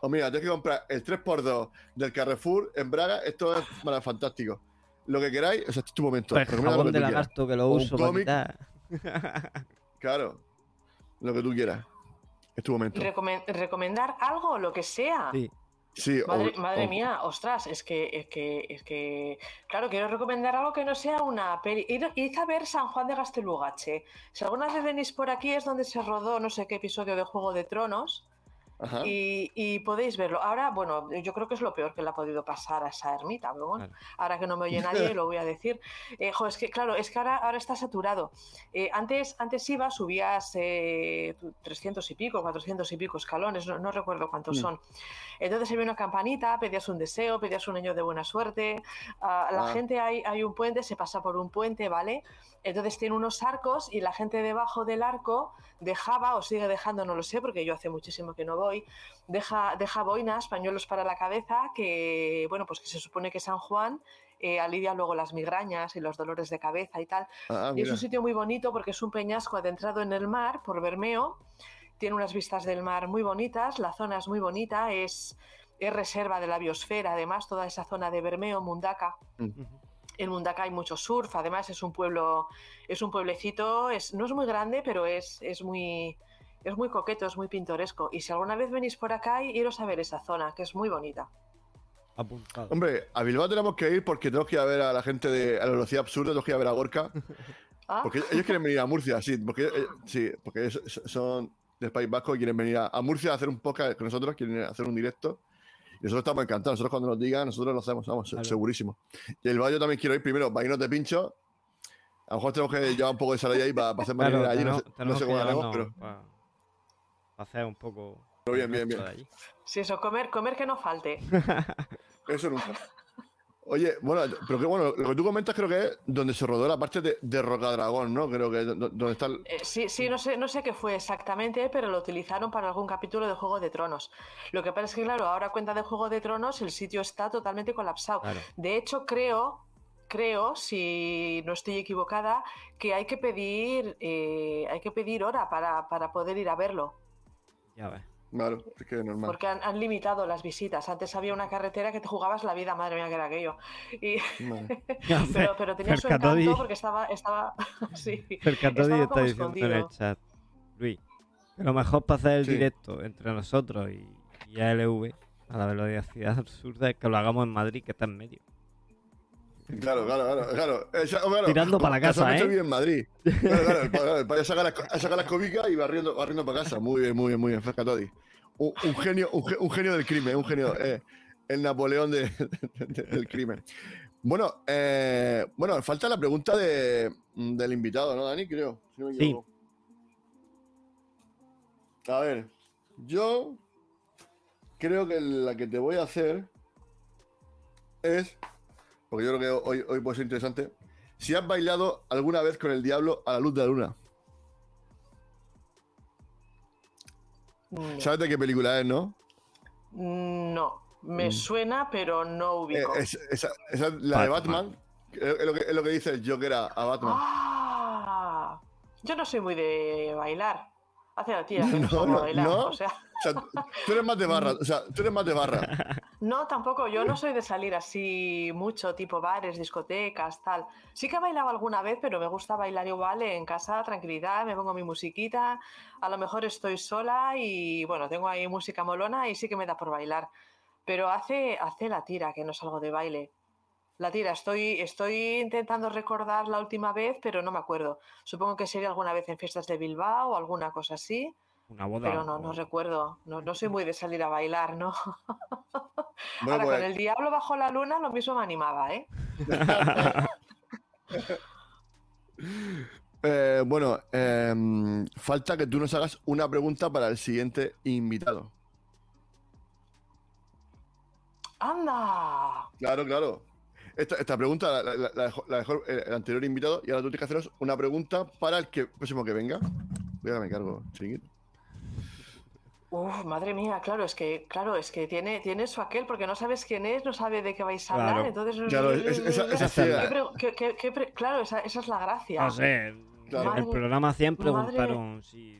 O mira, tienes que comprar el 3x2 del Carrefour en Braga, esto es bueno, fantástico. Lo que queráis, o sea, este es tu momento. Pues jabón de lagarto que lo O un uso para cómic. Claro, lo que tú quieras. Es tu momento. Recomen- recomendar algo o lo que sea. Sí. Sí, o- Madre, o- mía, ostras, es que, es que, es que, claro, quiero recomendar algo que no sea una peli. Id a ver San Juan de Gastelugache. Si alguna vez venís por aquí es donde se rodó no sé qué episodio de Juego de Tronos. Ajá. y, y podéis verlo. Ahora, bueno, yo creo que es lo peor que le ha podido pasar a esa ermita, pero bueno, Claro. ahora que no me oye nadie lo voy a decir. Eh, jo, es que claro, es que ahora, ahora está saturado. Eh, antes, antes iba, subías eh, 300 y pico, 400 y pico escalones, no, no recuerdo cuántos Mm. son. Entonces había una campanita, pedías un deseo, pedías un año de buena suerte. Ah, la Ah. gente hay, hay un puente, se pasa por un puente, ¿vale? Entonces tiene unos arcos y la gente debajo del arco dejaba, o sigue dejando, no lo sé, porque yo hace muchísimo que no voy, deja, deja boinas, pañuelos para la cabeza, que, bueno, pues que se supone que San Juan eh, alivia luego las migrañas y los dolores de cabeza y tal. Ah, Y es un sitio muy bonito porque es un peñasco adentrado en el mar por Bermeo. Tiene unas vistas del mar muy bonitas, la zona es muy bonita, es, es reserva de la biosfera, además, toda esa zona de Bermeo, Mundaka. Ujú. En Mundaka hay mucho surf, además es un pueblo, es un pueblecito, es, no es muy grande, pero es, es muy es muy coqueto, es muy pintoresco. Y si alguna vez venís por acá, iros a ver esa zona, que es muy bonita. Apuntado. Hombre, a Bilbao tenemos que ir porque tenemos que ir a ver a la gente de a la velocidad absurda, tenemos que ir a ver a Gorka. Ah, Porque ellos quieren venir a Murcia, sí, porque, eh, sí, porque ellos son del País Vasco y quieren venir a, a Murcia a hacer un podcast con nosotros, quieren hacer un directo. Y nosotros estamos encantados. Nosotros cuando nos digan, nosotros lo hacemos, vamos, Claro. segurísimo. Y el Valle también quiero ir primero para irnos de pincho. A lo mejor tenemos que llevar un poco de saladilla ahí para, para hacer Claro, marinera allí. No no sé cómo haremos, pero pa- pa hacer un poco. Pero bien, bien, bien. sí, eso, comer, comer que no falte. eso nunca. Oye, bueno, pero que bueno, lo que tú comentas creo que es donde se rodó la parte de, de Rocadragón, ¿no? Creo que es do- donde está el, Eh, sí, sí, no sé, no sé qué fue exactamente, pero lo utilizaron para algún capítulo de Juego de Tronos. Lo que pasa es que, claro, ahora cuenta de Juego de Tronos, el sitio está totalmente colapsado. Claro. De hecho, creo, creo, si no estoy equivocada, que hay que pedir, eh, hay que pedir hora para, para poder ir a verlo, Ya ves. Claro, es que es normal. porque han, han limitado las visitas. Antes había una carretera que te jugabas la vida, madre mía, que era aquello. Y, pero, pero tenía su encanto porque estaba, estaba, sí, estaba está diciendo en el chat. Luis, que lo mejor para hacer el Sí. directo entre nosotros y, y ALV a la velocidad absurda es que lo hagamos en Madrid, que está en medio. Claro, claro, claro. claro. Esa- claro, Tirando como pa' la casa, casualmente ¿eh? vive en Madrid. Claro, claro, el claro, el saca las, saca las cobicas y barriendo, barriendo para casa. Muy bien, muy bien, muy bien, Ferca Todi. Un, un genio, un, ge- un genio del crimen, un genio, eh, el Napoleón de- de- del crimen. Bueno, eh, bueno, falta la pregunta de, del invitado, ¿no, Dani? Creo. si no me Sí. A ver, yo creo que la que te voy a hacer es, porque yo creo que hoy, hoy puede ser interesante, si has bailado alguna vez con el diablo a la luz de la luna. No. ¿Sabes de qué película es, no? No, me Mm. suena, pero no Eh, ubico. es- esa, esa es la de Batman. Es, lo que, es lo que dice el Joker a, a Batman. Ah, yo no soy muy de bailar. Hace la tía que no, No, de bailar. no. O sea, tú eres más de barra. O sea, tú eres más de barra. no, tampoco. Yo no soy de salir así mucho, tipo bares, discotecas, tal. Sí que he bailado alguna vez, pero me gusta bailar igual en casa, tranquilidad. Me pongo mi musiquita. A lo mejor estoy sola y bueno, tengo ahí música molona y sí que me da por bailar. Pero hace, hace la tira que no salgo de baile. La tira, estoy, estoy intentando recordar la última vez, pero no me acuerdo. Supongo que sería alguna vez en fiestas de Bilbao o alguna cosa así, Una boda. pero no, no o- recuerdo. No, no soy muy de salir a bailar, ¿no? Bueno, Ahora, pues, con el diablo bajo la luna lo mismo me animaba, ¿eh? eh, bueno, em, falta que tú nos hagas una pregunta para el siguiente invitado. ¡Anda! Claro, claro. Esta, esta pregunta la, la- la dejó, la dejó el, anterior invitado y ahora tú tienes que haceros una pregunta para el que, próximo que venga. Voy a me cargo, chiringuito. Uf, madre mía, claro, es que, claro, es que tiene, tiene su aquel, porque no sabes quién es, no sabe de qué vais a hablar, Claro. entonces no Claro, es- esa- esa ¿Qué ciega. pre- qué- qué- qué pre- claro, esa, esa es la gracia. No sé. Claro. El programa 100 Madre- preguntaron si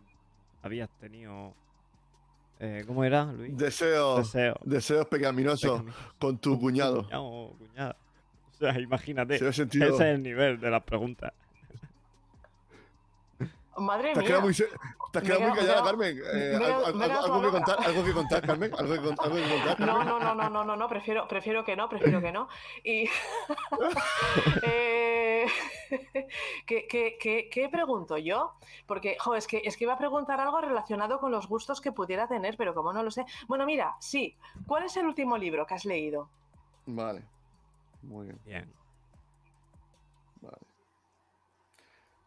habías tenido. eh, ¿Cómo era, Luis? Deseos, Deseo. deseos pecaminosos Pecaminoso. con tu cuñado. Cuñado o cuñada. O sea, imagínate. Se. Ese es el nivel de las preguntas. Madre Te has mía. quedado muy, te has quedado muy callada, Carmen. Eh, me algo, me que contar, algo que contar, Carmen. Algo que, con- algo que contar, Carmen. No, no, no, no, no, no, no, prefiero, prefiero que no, prefiero que no. Y eh, ¿Qué, qué, qué, qué pregunto yo? Porque, jo, es que, es que iba a preguntar algo relacionado con los gustos que pudiera tener, pero como no lo sé. Bueno, mira, sí. ¿Cuál es el último libro que has leído? Vale. Muy bien. Bien. Vale.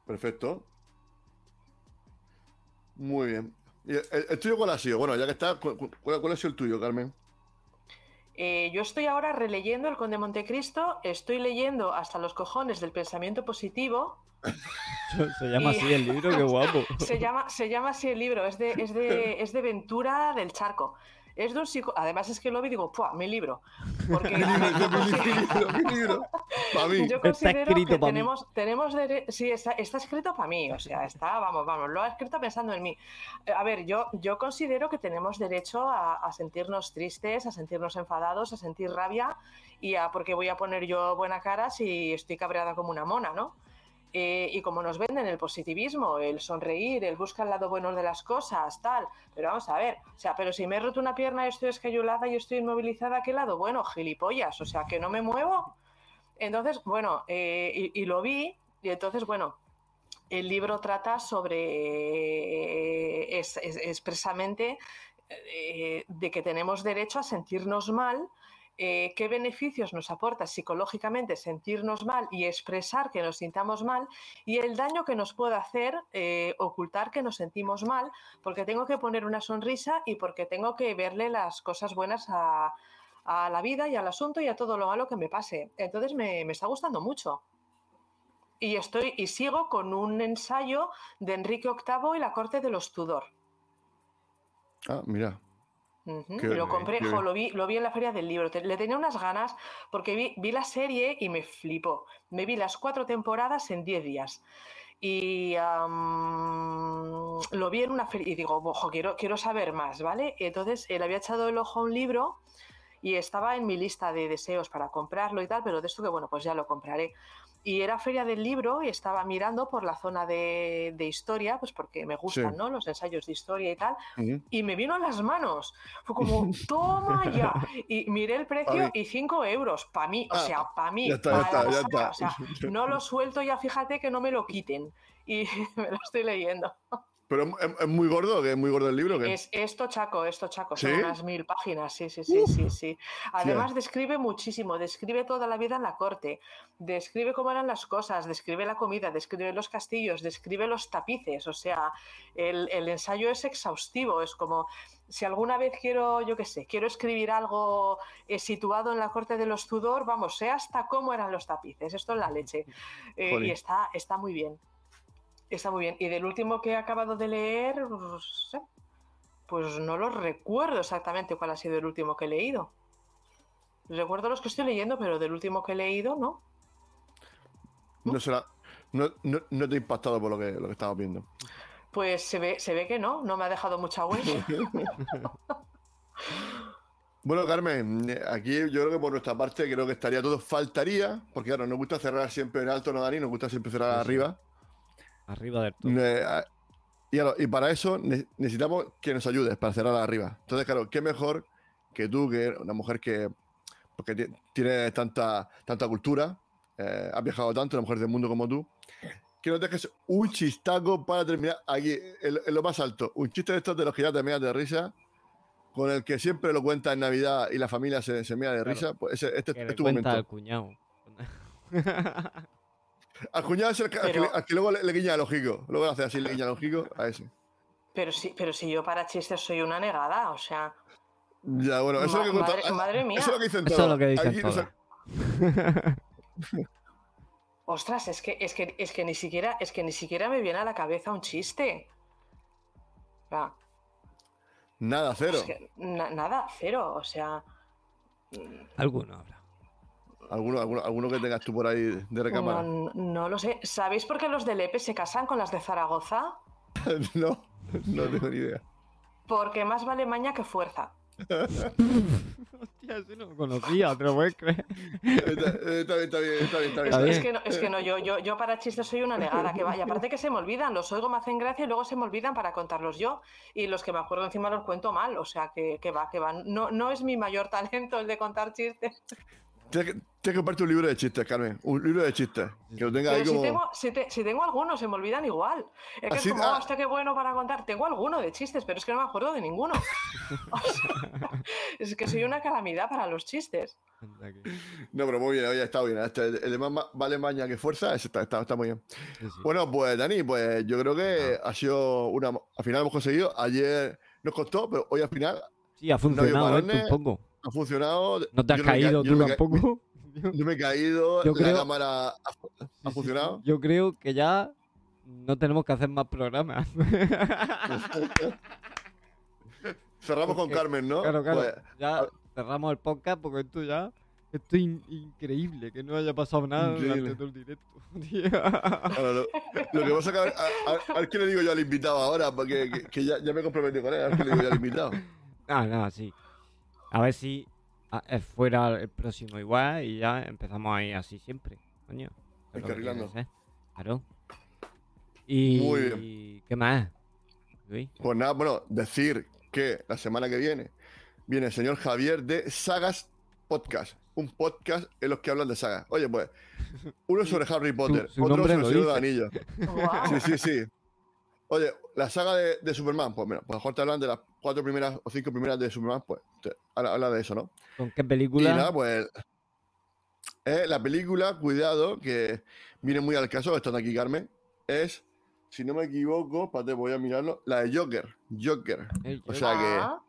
Perfecto. Muy bien. ¿Y el, el tuyo cuál ha sido? Bueno, ya que está, ¿cu- cu- ¿cuál, cuál ha sido el tuyo, Carmen? Eh, yo estoy ahora releyendo El Conde Montecristo, estoy leyendo hasta los cojones del pensamiento positivo. Se llama Y- así el libro, qué guapo. Se llama, se llama así el libro, es de, es de, es de Ventura del Charco. Es de un psico... Además es que lo vi y digo, ¡pua! Mi libro. Porque Mi libro, mi libro, mi libro. Para mí. yo Está considero escrito que tenemos, tenemos dere- sí, está, está escrito para mí, o sea, está, vamos, vamos, lo ha escrito pensando en mí. A ver, yo, yo considero que tenemos derecho a, a sentirnos tristes, a sentirnos enfadados, a sentir rabia y a, porque voy a poner yo buena cara si estoy cabreada como una mona, ¿no? Eh, y como nos venden el positivismo, el sonreír, el buscar el lado bueno de las cosas, tal. Pero vamos a ver, o sea, pero si me he roto una pierna, estoy escayolada y estoy inmovilizada, ¿qué lado? Bueno, gilipollas, o sea, que no me muevo. Entonces, bueno, eh, y, y lo vi, y entonces, bueno, el libro trata sobre, es- expresamente, eh, de que tenemos derecho a sentirnos mal, eh, qué beneficios nos aporta psicológicamente sentirnos mal y expresar que nos sintamos mal y el daño que nos puede hacer eh, ocultar que nos sentimos mal porque tengo que poner una sonrisa y porque tengo que verle las cosas buenas a, la vida y al asunto y a todo lo malo que me pase. Entonces me, me está gustando mucho. Y estoy y sigo con un ensayo de Enrique VIII y la corte de los Tudor. Ah, mira. Y lo compré, jo, lo vi, lo vi en la feria del libro. Te- le tenía unas ganas porque vi, vi la serie y me flipó. Me vi las cuatro temporadas en 10 días. Y am, lo vi en una feria y digo, ojo, quiero, quiero saber más, ¿vale? Entonces él había echado el ojo a un libro y estaba en mi lista de deseos para comprarlo y tal, pero de esto que bueno, pues ya lo compraré. Y era feria del libro y estaba mirando por la zona de, de historia, pues porque me gustan, Sí. ¿no? Los ensayos de historia y tal y me vino a las manos. Fue como, toma ya. Y miré el precio y 5 euros. Para mí, o Ah, sea, para mí. Ya está, ya está, ya está. O sea, no lo suelto ya, fíjate que no me lo quiten. Y me lo estoy leyendo. Pero es, muy gordo, que es muy gordo el libro. que Es esto chaco, esto chaco, son ¿Sí? unas mil páginas, sí, sí, sí, sí, sí. Además describe muchísimo, describe toda la vida en la corte, describe cómo eran las cosas, describe la comida, describe los castillos, describe los tapices, o sea, el, el ensayo es exhaustivo, es como si alguna vez quiero, yo qué sé, quiero escribir algo eh, situado en la corte de los Tudor, vamos, sé hasta cómo eran los tapices, esto es la leche. Eh, y está, está muy bien. Está muy bien. Y del último que he acabado de leer, pues, no lo recuerdo exactamente cuál ha sido el último que he leído. Recuerdo los que estoy leyendo, pero del último que he leído, no. no, será, no, no, no te ha impactado por lo que, lo que estabas viendo. Pues se ve, se ve que no, no me ha dejado mucha huella. Bueno, Carmen, aquí yo creo que por nuestra parte creo que estaría todo. Faltaría, porque claro, nos gusta cerrar siempre en alto, ¿no, Dani? Nos gusta siempre cerrar sí. arriba. Arriba del todo. A- y, claro, y para eso ne- necesitamos que nos ayudes para cerrar arriba. Entonces, claro, qué mejor que tú, que una mujer que porque ti- tienes tanta, tanta cultura, eh, has viajado tanto, una mujer del mundo como tú, que nos dejes un chistaco para terminar aquí, en, en lo más alto. Un chiste de estos de los que ya te meas de risa, con el que siempre lo cuentas en Navidad y la familia se, se mea de Claro. risa. Pues ese- este Que es le tu cuenta al momento. cuñado. Al cuñado es el que, al que luego le, le guiña el ojico. Luego hace así, le guiña el ojico a ese. Pero sí, pero si yo para chistes soy una negada, o sea, Ya, bueno, eso es lo que madre- madre mía. Eso es lo que dicen Eso todos. es lo que dicen Aquí no todos. se- ostras, es que, es que, es que ni siquiera, es que ni siquiera me viene a la cabeza un chiste. Nada, cero. es que na- nada, cero, o sea. Alguno habrá. ¿Alguno, alguno, alguno que tengas tú por ahí de recámara? No, no lo sé. ¿Sabéis por qué los del EPE se casan con las de Zaragoza? No, no tengo ni idea. Porque más vale maña que fuerza. Hostia, ese no lo conocía, te lo puedes creer. Está, está bien, está bien, está bien, está bien. Es, que no, es que no, yo, yo, yo para chistes soy una negada, que vaya. Aparte que se me olvidan, los oigo, me hacen gracia y luego se me olvidan para contarlos yo. Y los que me acuerdo encima los cuento mal, o sea que, que va, que va. No, no es mi mayor talento el de contar chistes. Tienes que, Tienes que comprarte un libro de chistes, Carmen. Un libro de chistes. Que lo tenga ahí Pero si como. tengo, si, te- si tengo algunos, se me olvidan igual. Es que Así- es como, ah. hostia, qué bueno para contar. Tengo alguno de chistes, pero es que no me acuerdo de ninguno. O sea, es que soy una calamidad para los chistes. No, pero muy bien, oye, está bien. Este, el de más ma- vale maña que fuerza, está, está, está muy bien. sí, sí. Bueno, pues Dani, pues yo creo que ha sido una. Al final hemos conseguido. Ayer nos costó, pero hoy al final Sí, ha funcionado un poco. ha funcionado. ¿No te has caído ca- tú tampoco? Yo me he caído, Yo la creo- cámara ha, ha Sí, sí, sí. funcionado. Yo creo que ya no tenemos que hacer más programas. Cerramos con Carmen, ¿no? Claro, claro. Pues, ya cerramos el podcast porque esto ya. Esto es in- increíble, que no haya pasado nada Increíble. durante todo el directo. Ahora, lo, lo que pasa es que a ver, a, a- a ver qué le digo yo al invitado ahora, porque que, que ya, ya me comprometí con él, a ver qué le digo yo al invitado. Ah, no, sí. A ver si fuera el próximo igual y ya empezamos ahí así siempre. Coño. Ser. Claro. Y. Muy bien. ¿Qué más? Luis? Pues nada, bueno, decir que la semana que viene viene el señor Javier de Sagas Podcast. Un podcast en los que hablan de sagas. Oye, pues, uno sobre Harry Potter, su otro sobre el Señor de Anillos. Guau. Sí, sí, sí. Oye, la saga de, de Superman, pues mira, pues a lo mejor te hablan de las cuatro primeras o cinco primeras de Superman, pues te- habla, habla de eso, ¿no? ¿Con qué Y película? nada, pues eh, la película, cuidado, que viene muy al caso, estando aquí Carmen, es, si no me equivoco, espérate, voy a mirarlo, la de Joker. Joker. O sea que- Ah,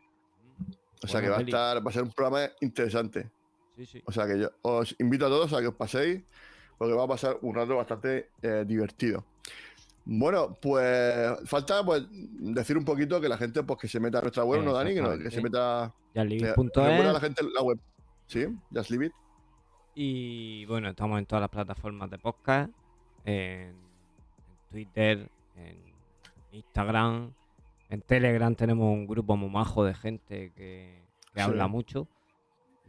O sea que va a estar, va a ser un programa interesante. Sí, sí. O sea que yo os invito a todos a que os paséis, porque va a pasar un rato bastante eh, divertido. Bueno, pues falta pues decir un poquito que la gente pues que se meta a nuestra web, ¿no, Dani? Que, no- que se meta. A la gente la web. Sí, Just Leave It. y bueno, estamos en todas las plataformas de podcast, en, Twitter, en Instagram, en Telegram tenemos un grupo muy majo de gente que, que Sí. habla mucho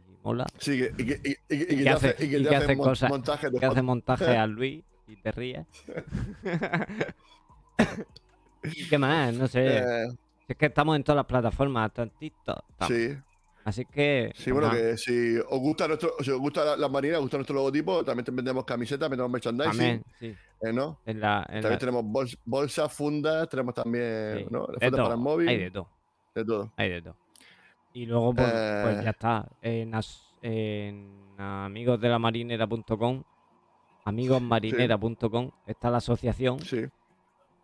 y mola, Sí, y que, y, y- y que hace- hace, y que y te que hace hace mon- cosas- montajes de que hace montaje a Luis y te ríes. ¿Y qué más? No sé. Eh, Es que estamos en todas las plataformas, estamos. sí, Así que. sí, bueno, que si os gusta nuestro, si os gusta la, la marina, os gusta nuestro logotipo, también vendemos camisetas, vendemos merchandising, También, sí. eh, ¿no? En la, en También la- tenemos bols- bolsas, fundas, tenemos también, sí, ¿no? de Fundas todo, para el móvil, Hay de todo. de todo. Hay de todo. Y luego, pues, pues Eh. ya está. En, as- en amigosdelamarinera.com, amigosmarinera.com, está la asociación. Sí,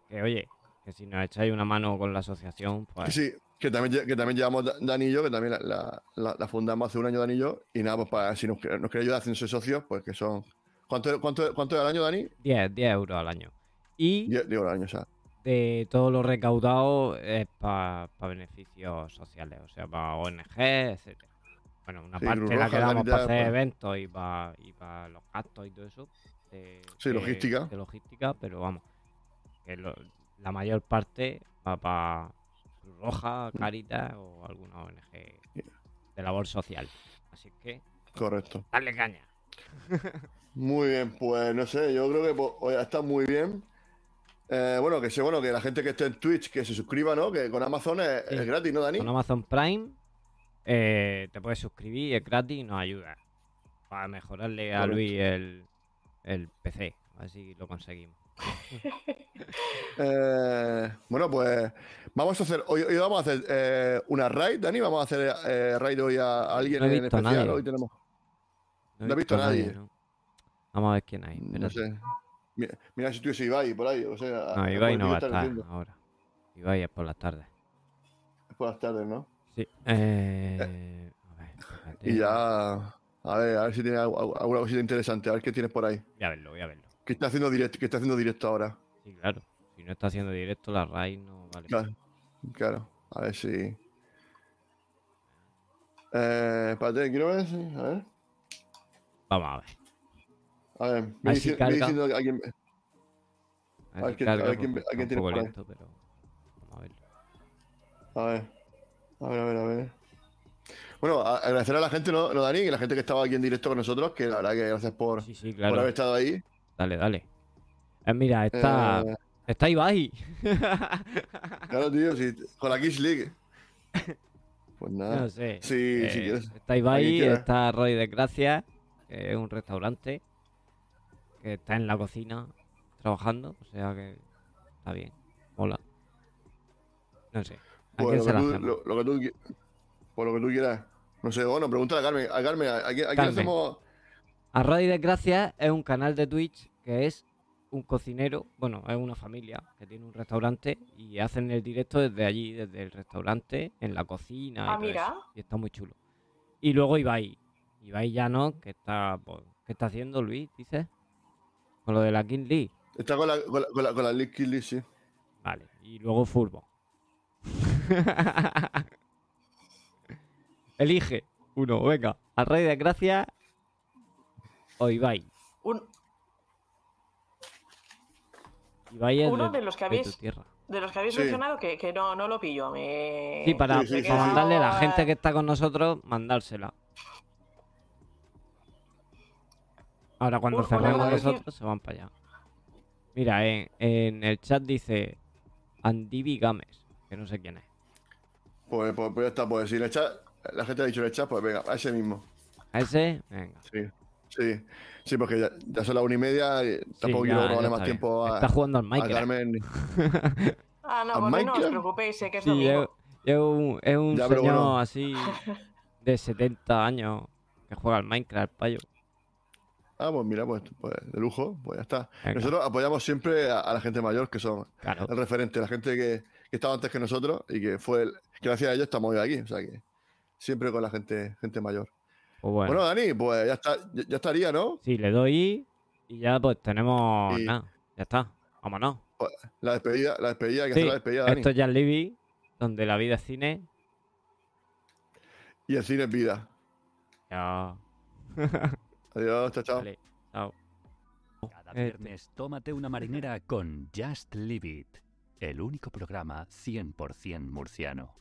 Que oye, que si nos echáis una mano con la asociación, pues. sí, que también, que también llevamos Da- Dani y yo, que también la, la- la- la fundamos hace un año Dani y yo, y nada, pues para si nos, nos queréis ayudar haciéndose socios, pues que son... ¿Cuánto, cuánto, cuánto es al año, Dani? 10, 10 euros al año. Y Die- Digo, al año, o sea. de todo lo recaudado es para beneficios sociales, o sea, para ONG, etcétera. Bueno, una Sí, parte Cruz la Roja, quedamos para hacer pues. eventos y para y pa los gastos y todo eso. De- Sí, de- logística. De logística, pero vamos, que lo- la mayor parte va para Roja, Mm. Caritas o alguna ONG de labor social. Así que, Correcto. dale caña. Muy bien, pues no sé, yo creo que pues, hoy está muy bien. Eh, bueno, que sé, bueno, que la gente que esté en Twitch, que se suscriba, ¿no? Que con Amazon es, Sí. es gratis, ¿no, Dani? Con Amazon Prime eh, te puedes suscribir, es gratis y nos ayuda para mejorarle a. Luis el, el PC. A ver si lo conseguimos. Eh, bueno, pues vamos a hacer, hoy, hoy vamos a hacer eh, una raid, Dani, vamos a hacer eh, raid hoy a, a alguien No he en especial. nadie. Hoy tenemos, he No he visto a nadie. ¿no? Vamos a ver quién hay. no sé. Mira, mira si estuviese Ibai por ahí, o sea, No, Ibai no va a estar haciendo. ahora. Ibai es por las tardes. Es por las tardes, ¿no? Sí. Eh, a ver. Y ya, a ver, a ver si tiene algu- algu- alguna cosita interesante, a ver qué tienes por ahí. Voy a verlo, voy a verlo. ¿Qué está haciendo directo, qué está haciendo directo ahora? Sí, claro. Si no está haciendo directo, la RAI no vale. Claro, claro. A ver si. Eh, espérate, quiero ver. si- A ver. Vamos a ver. A ver, ver me carga. diciendo. A ver ver quién- a ver quién- a quién un poco por ahí. lento, pero vamos a verlo. A ver. A ver, a ver, a ver. Bueno, a- agradecer a la gente, ¿no, no Dani? Y la gente que estaba aquí en directo con nosotros, que la verdad que gracias por, Sí, sí, por haber estado ahí. Dale, dale. Eh, mira, está, Eh, está Ibai. claro, tío, sí, con la Kiss League. Pues nada. no sé. Sí, Eh, sí, quieres. está Ibai, está Roy Desgracia. que es un restaurante que está en la cocina trabajando, o sea que está bien, mola. No sé. ¿A quién lo se que, la tú, lo, lo que tú qui- pues lo que tú quieras. No sé, bueno, pregúntale a Carmen. A Carmen, ¿a, a a Carmen. hacemos? Arroz y Desgracias es un canal de Twitch que es un cocinero, bueno, es una familia que tiene un restaurante y hacen el directo desde allí, desde el restaurante, en la cocina y Ah, todo mira. eso. Y está muy chulo. Y luego Ibai. Ibai Llano, que está, pues, ¿qué está haciendo Luis, dices? Con lo de la King Lee. Está con la, con la, con la, con la Kill List, sí. Vale. Y luego Furbo. Elige uno, venga. Arroz y Desgracias o Ibai. Un- Ibai es Uno de, de los que de tu habéis- tierra. de los que habéis Sí. mencionado que, que no, no lo pillo. Me... Sí, para, Sí, sí, para sí, sí. mandarle a la gente que está con nosotros, mandársela. Ahora cuando cerremos nosotros se van para allá. Mira, en, en el chat dice Andivi Games, que no sé quién es. Pues, pues, pues ya está. Pues si en el chat, la gente ha dicho en el chat, pues venga, a ese mismo. ¿A ese? Venga. Sí, sí. Sí, porque ya, ya son las una y media y tampoco Sí, quiero ya- robarle más bien. tiempo a, Está jugando al a Minecraft. Carmen. Ah, no, ¿A pues no os preocupéis, sé que es Sí, domingo. es un, es un Ya, señor bueno. así de 70 años que juega al Minecraft, payo. Ah, pues mira, pues, pues de lujo, pues ya está. Venga. Nosotros apoyamos siempre a, a la gente mayor, que son Claro. el referente, la gente que, que estaba antes que nosotros y que fue el, que gracias a ellos estamos hoy aquí. O sea que siempre con la gente, gente mayor. Pues bueno, Bueno, Dani, pues ya está, ya, ya estaría, ¿no? sí, le doy y ya pues tenemos Y- nada. Ya está. Vámonos. La despedida, la despedida, hay que Sí, hacer la despedida, Dani. Esto es Jan Libby, donde la vida es cine. Y el cine es vida. Ya. Adiós, chao, chao. Vale, chao. Cada Este. viernes tómate una marinera con Just Leave It, el único programa 100% murciano.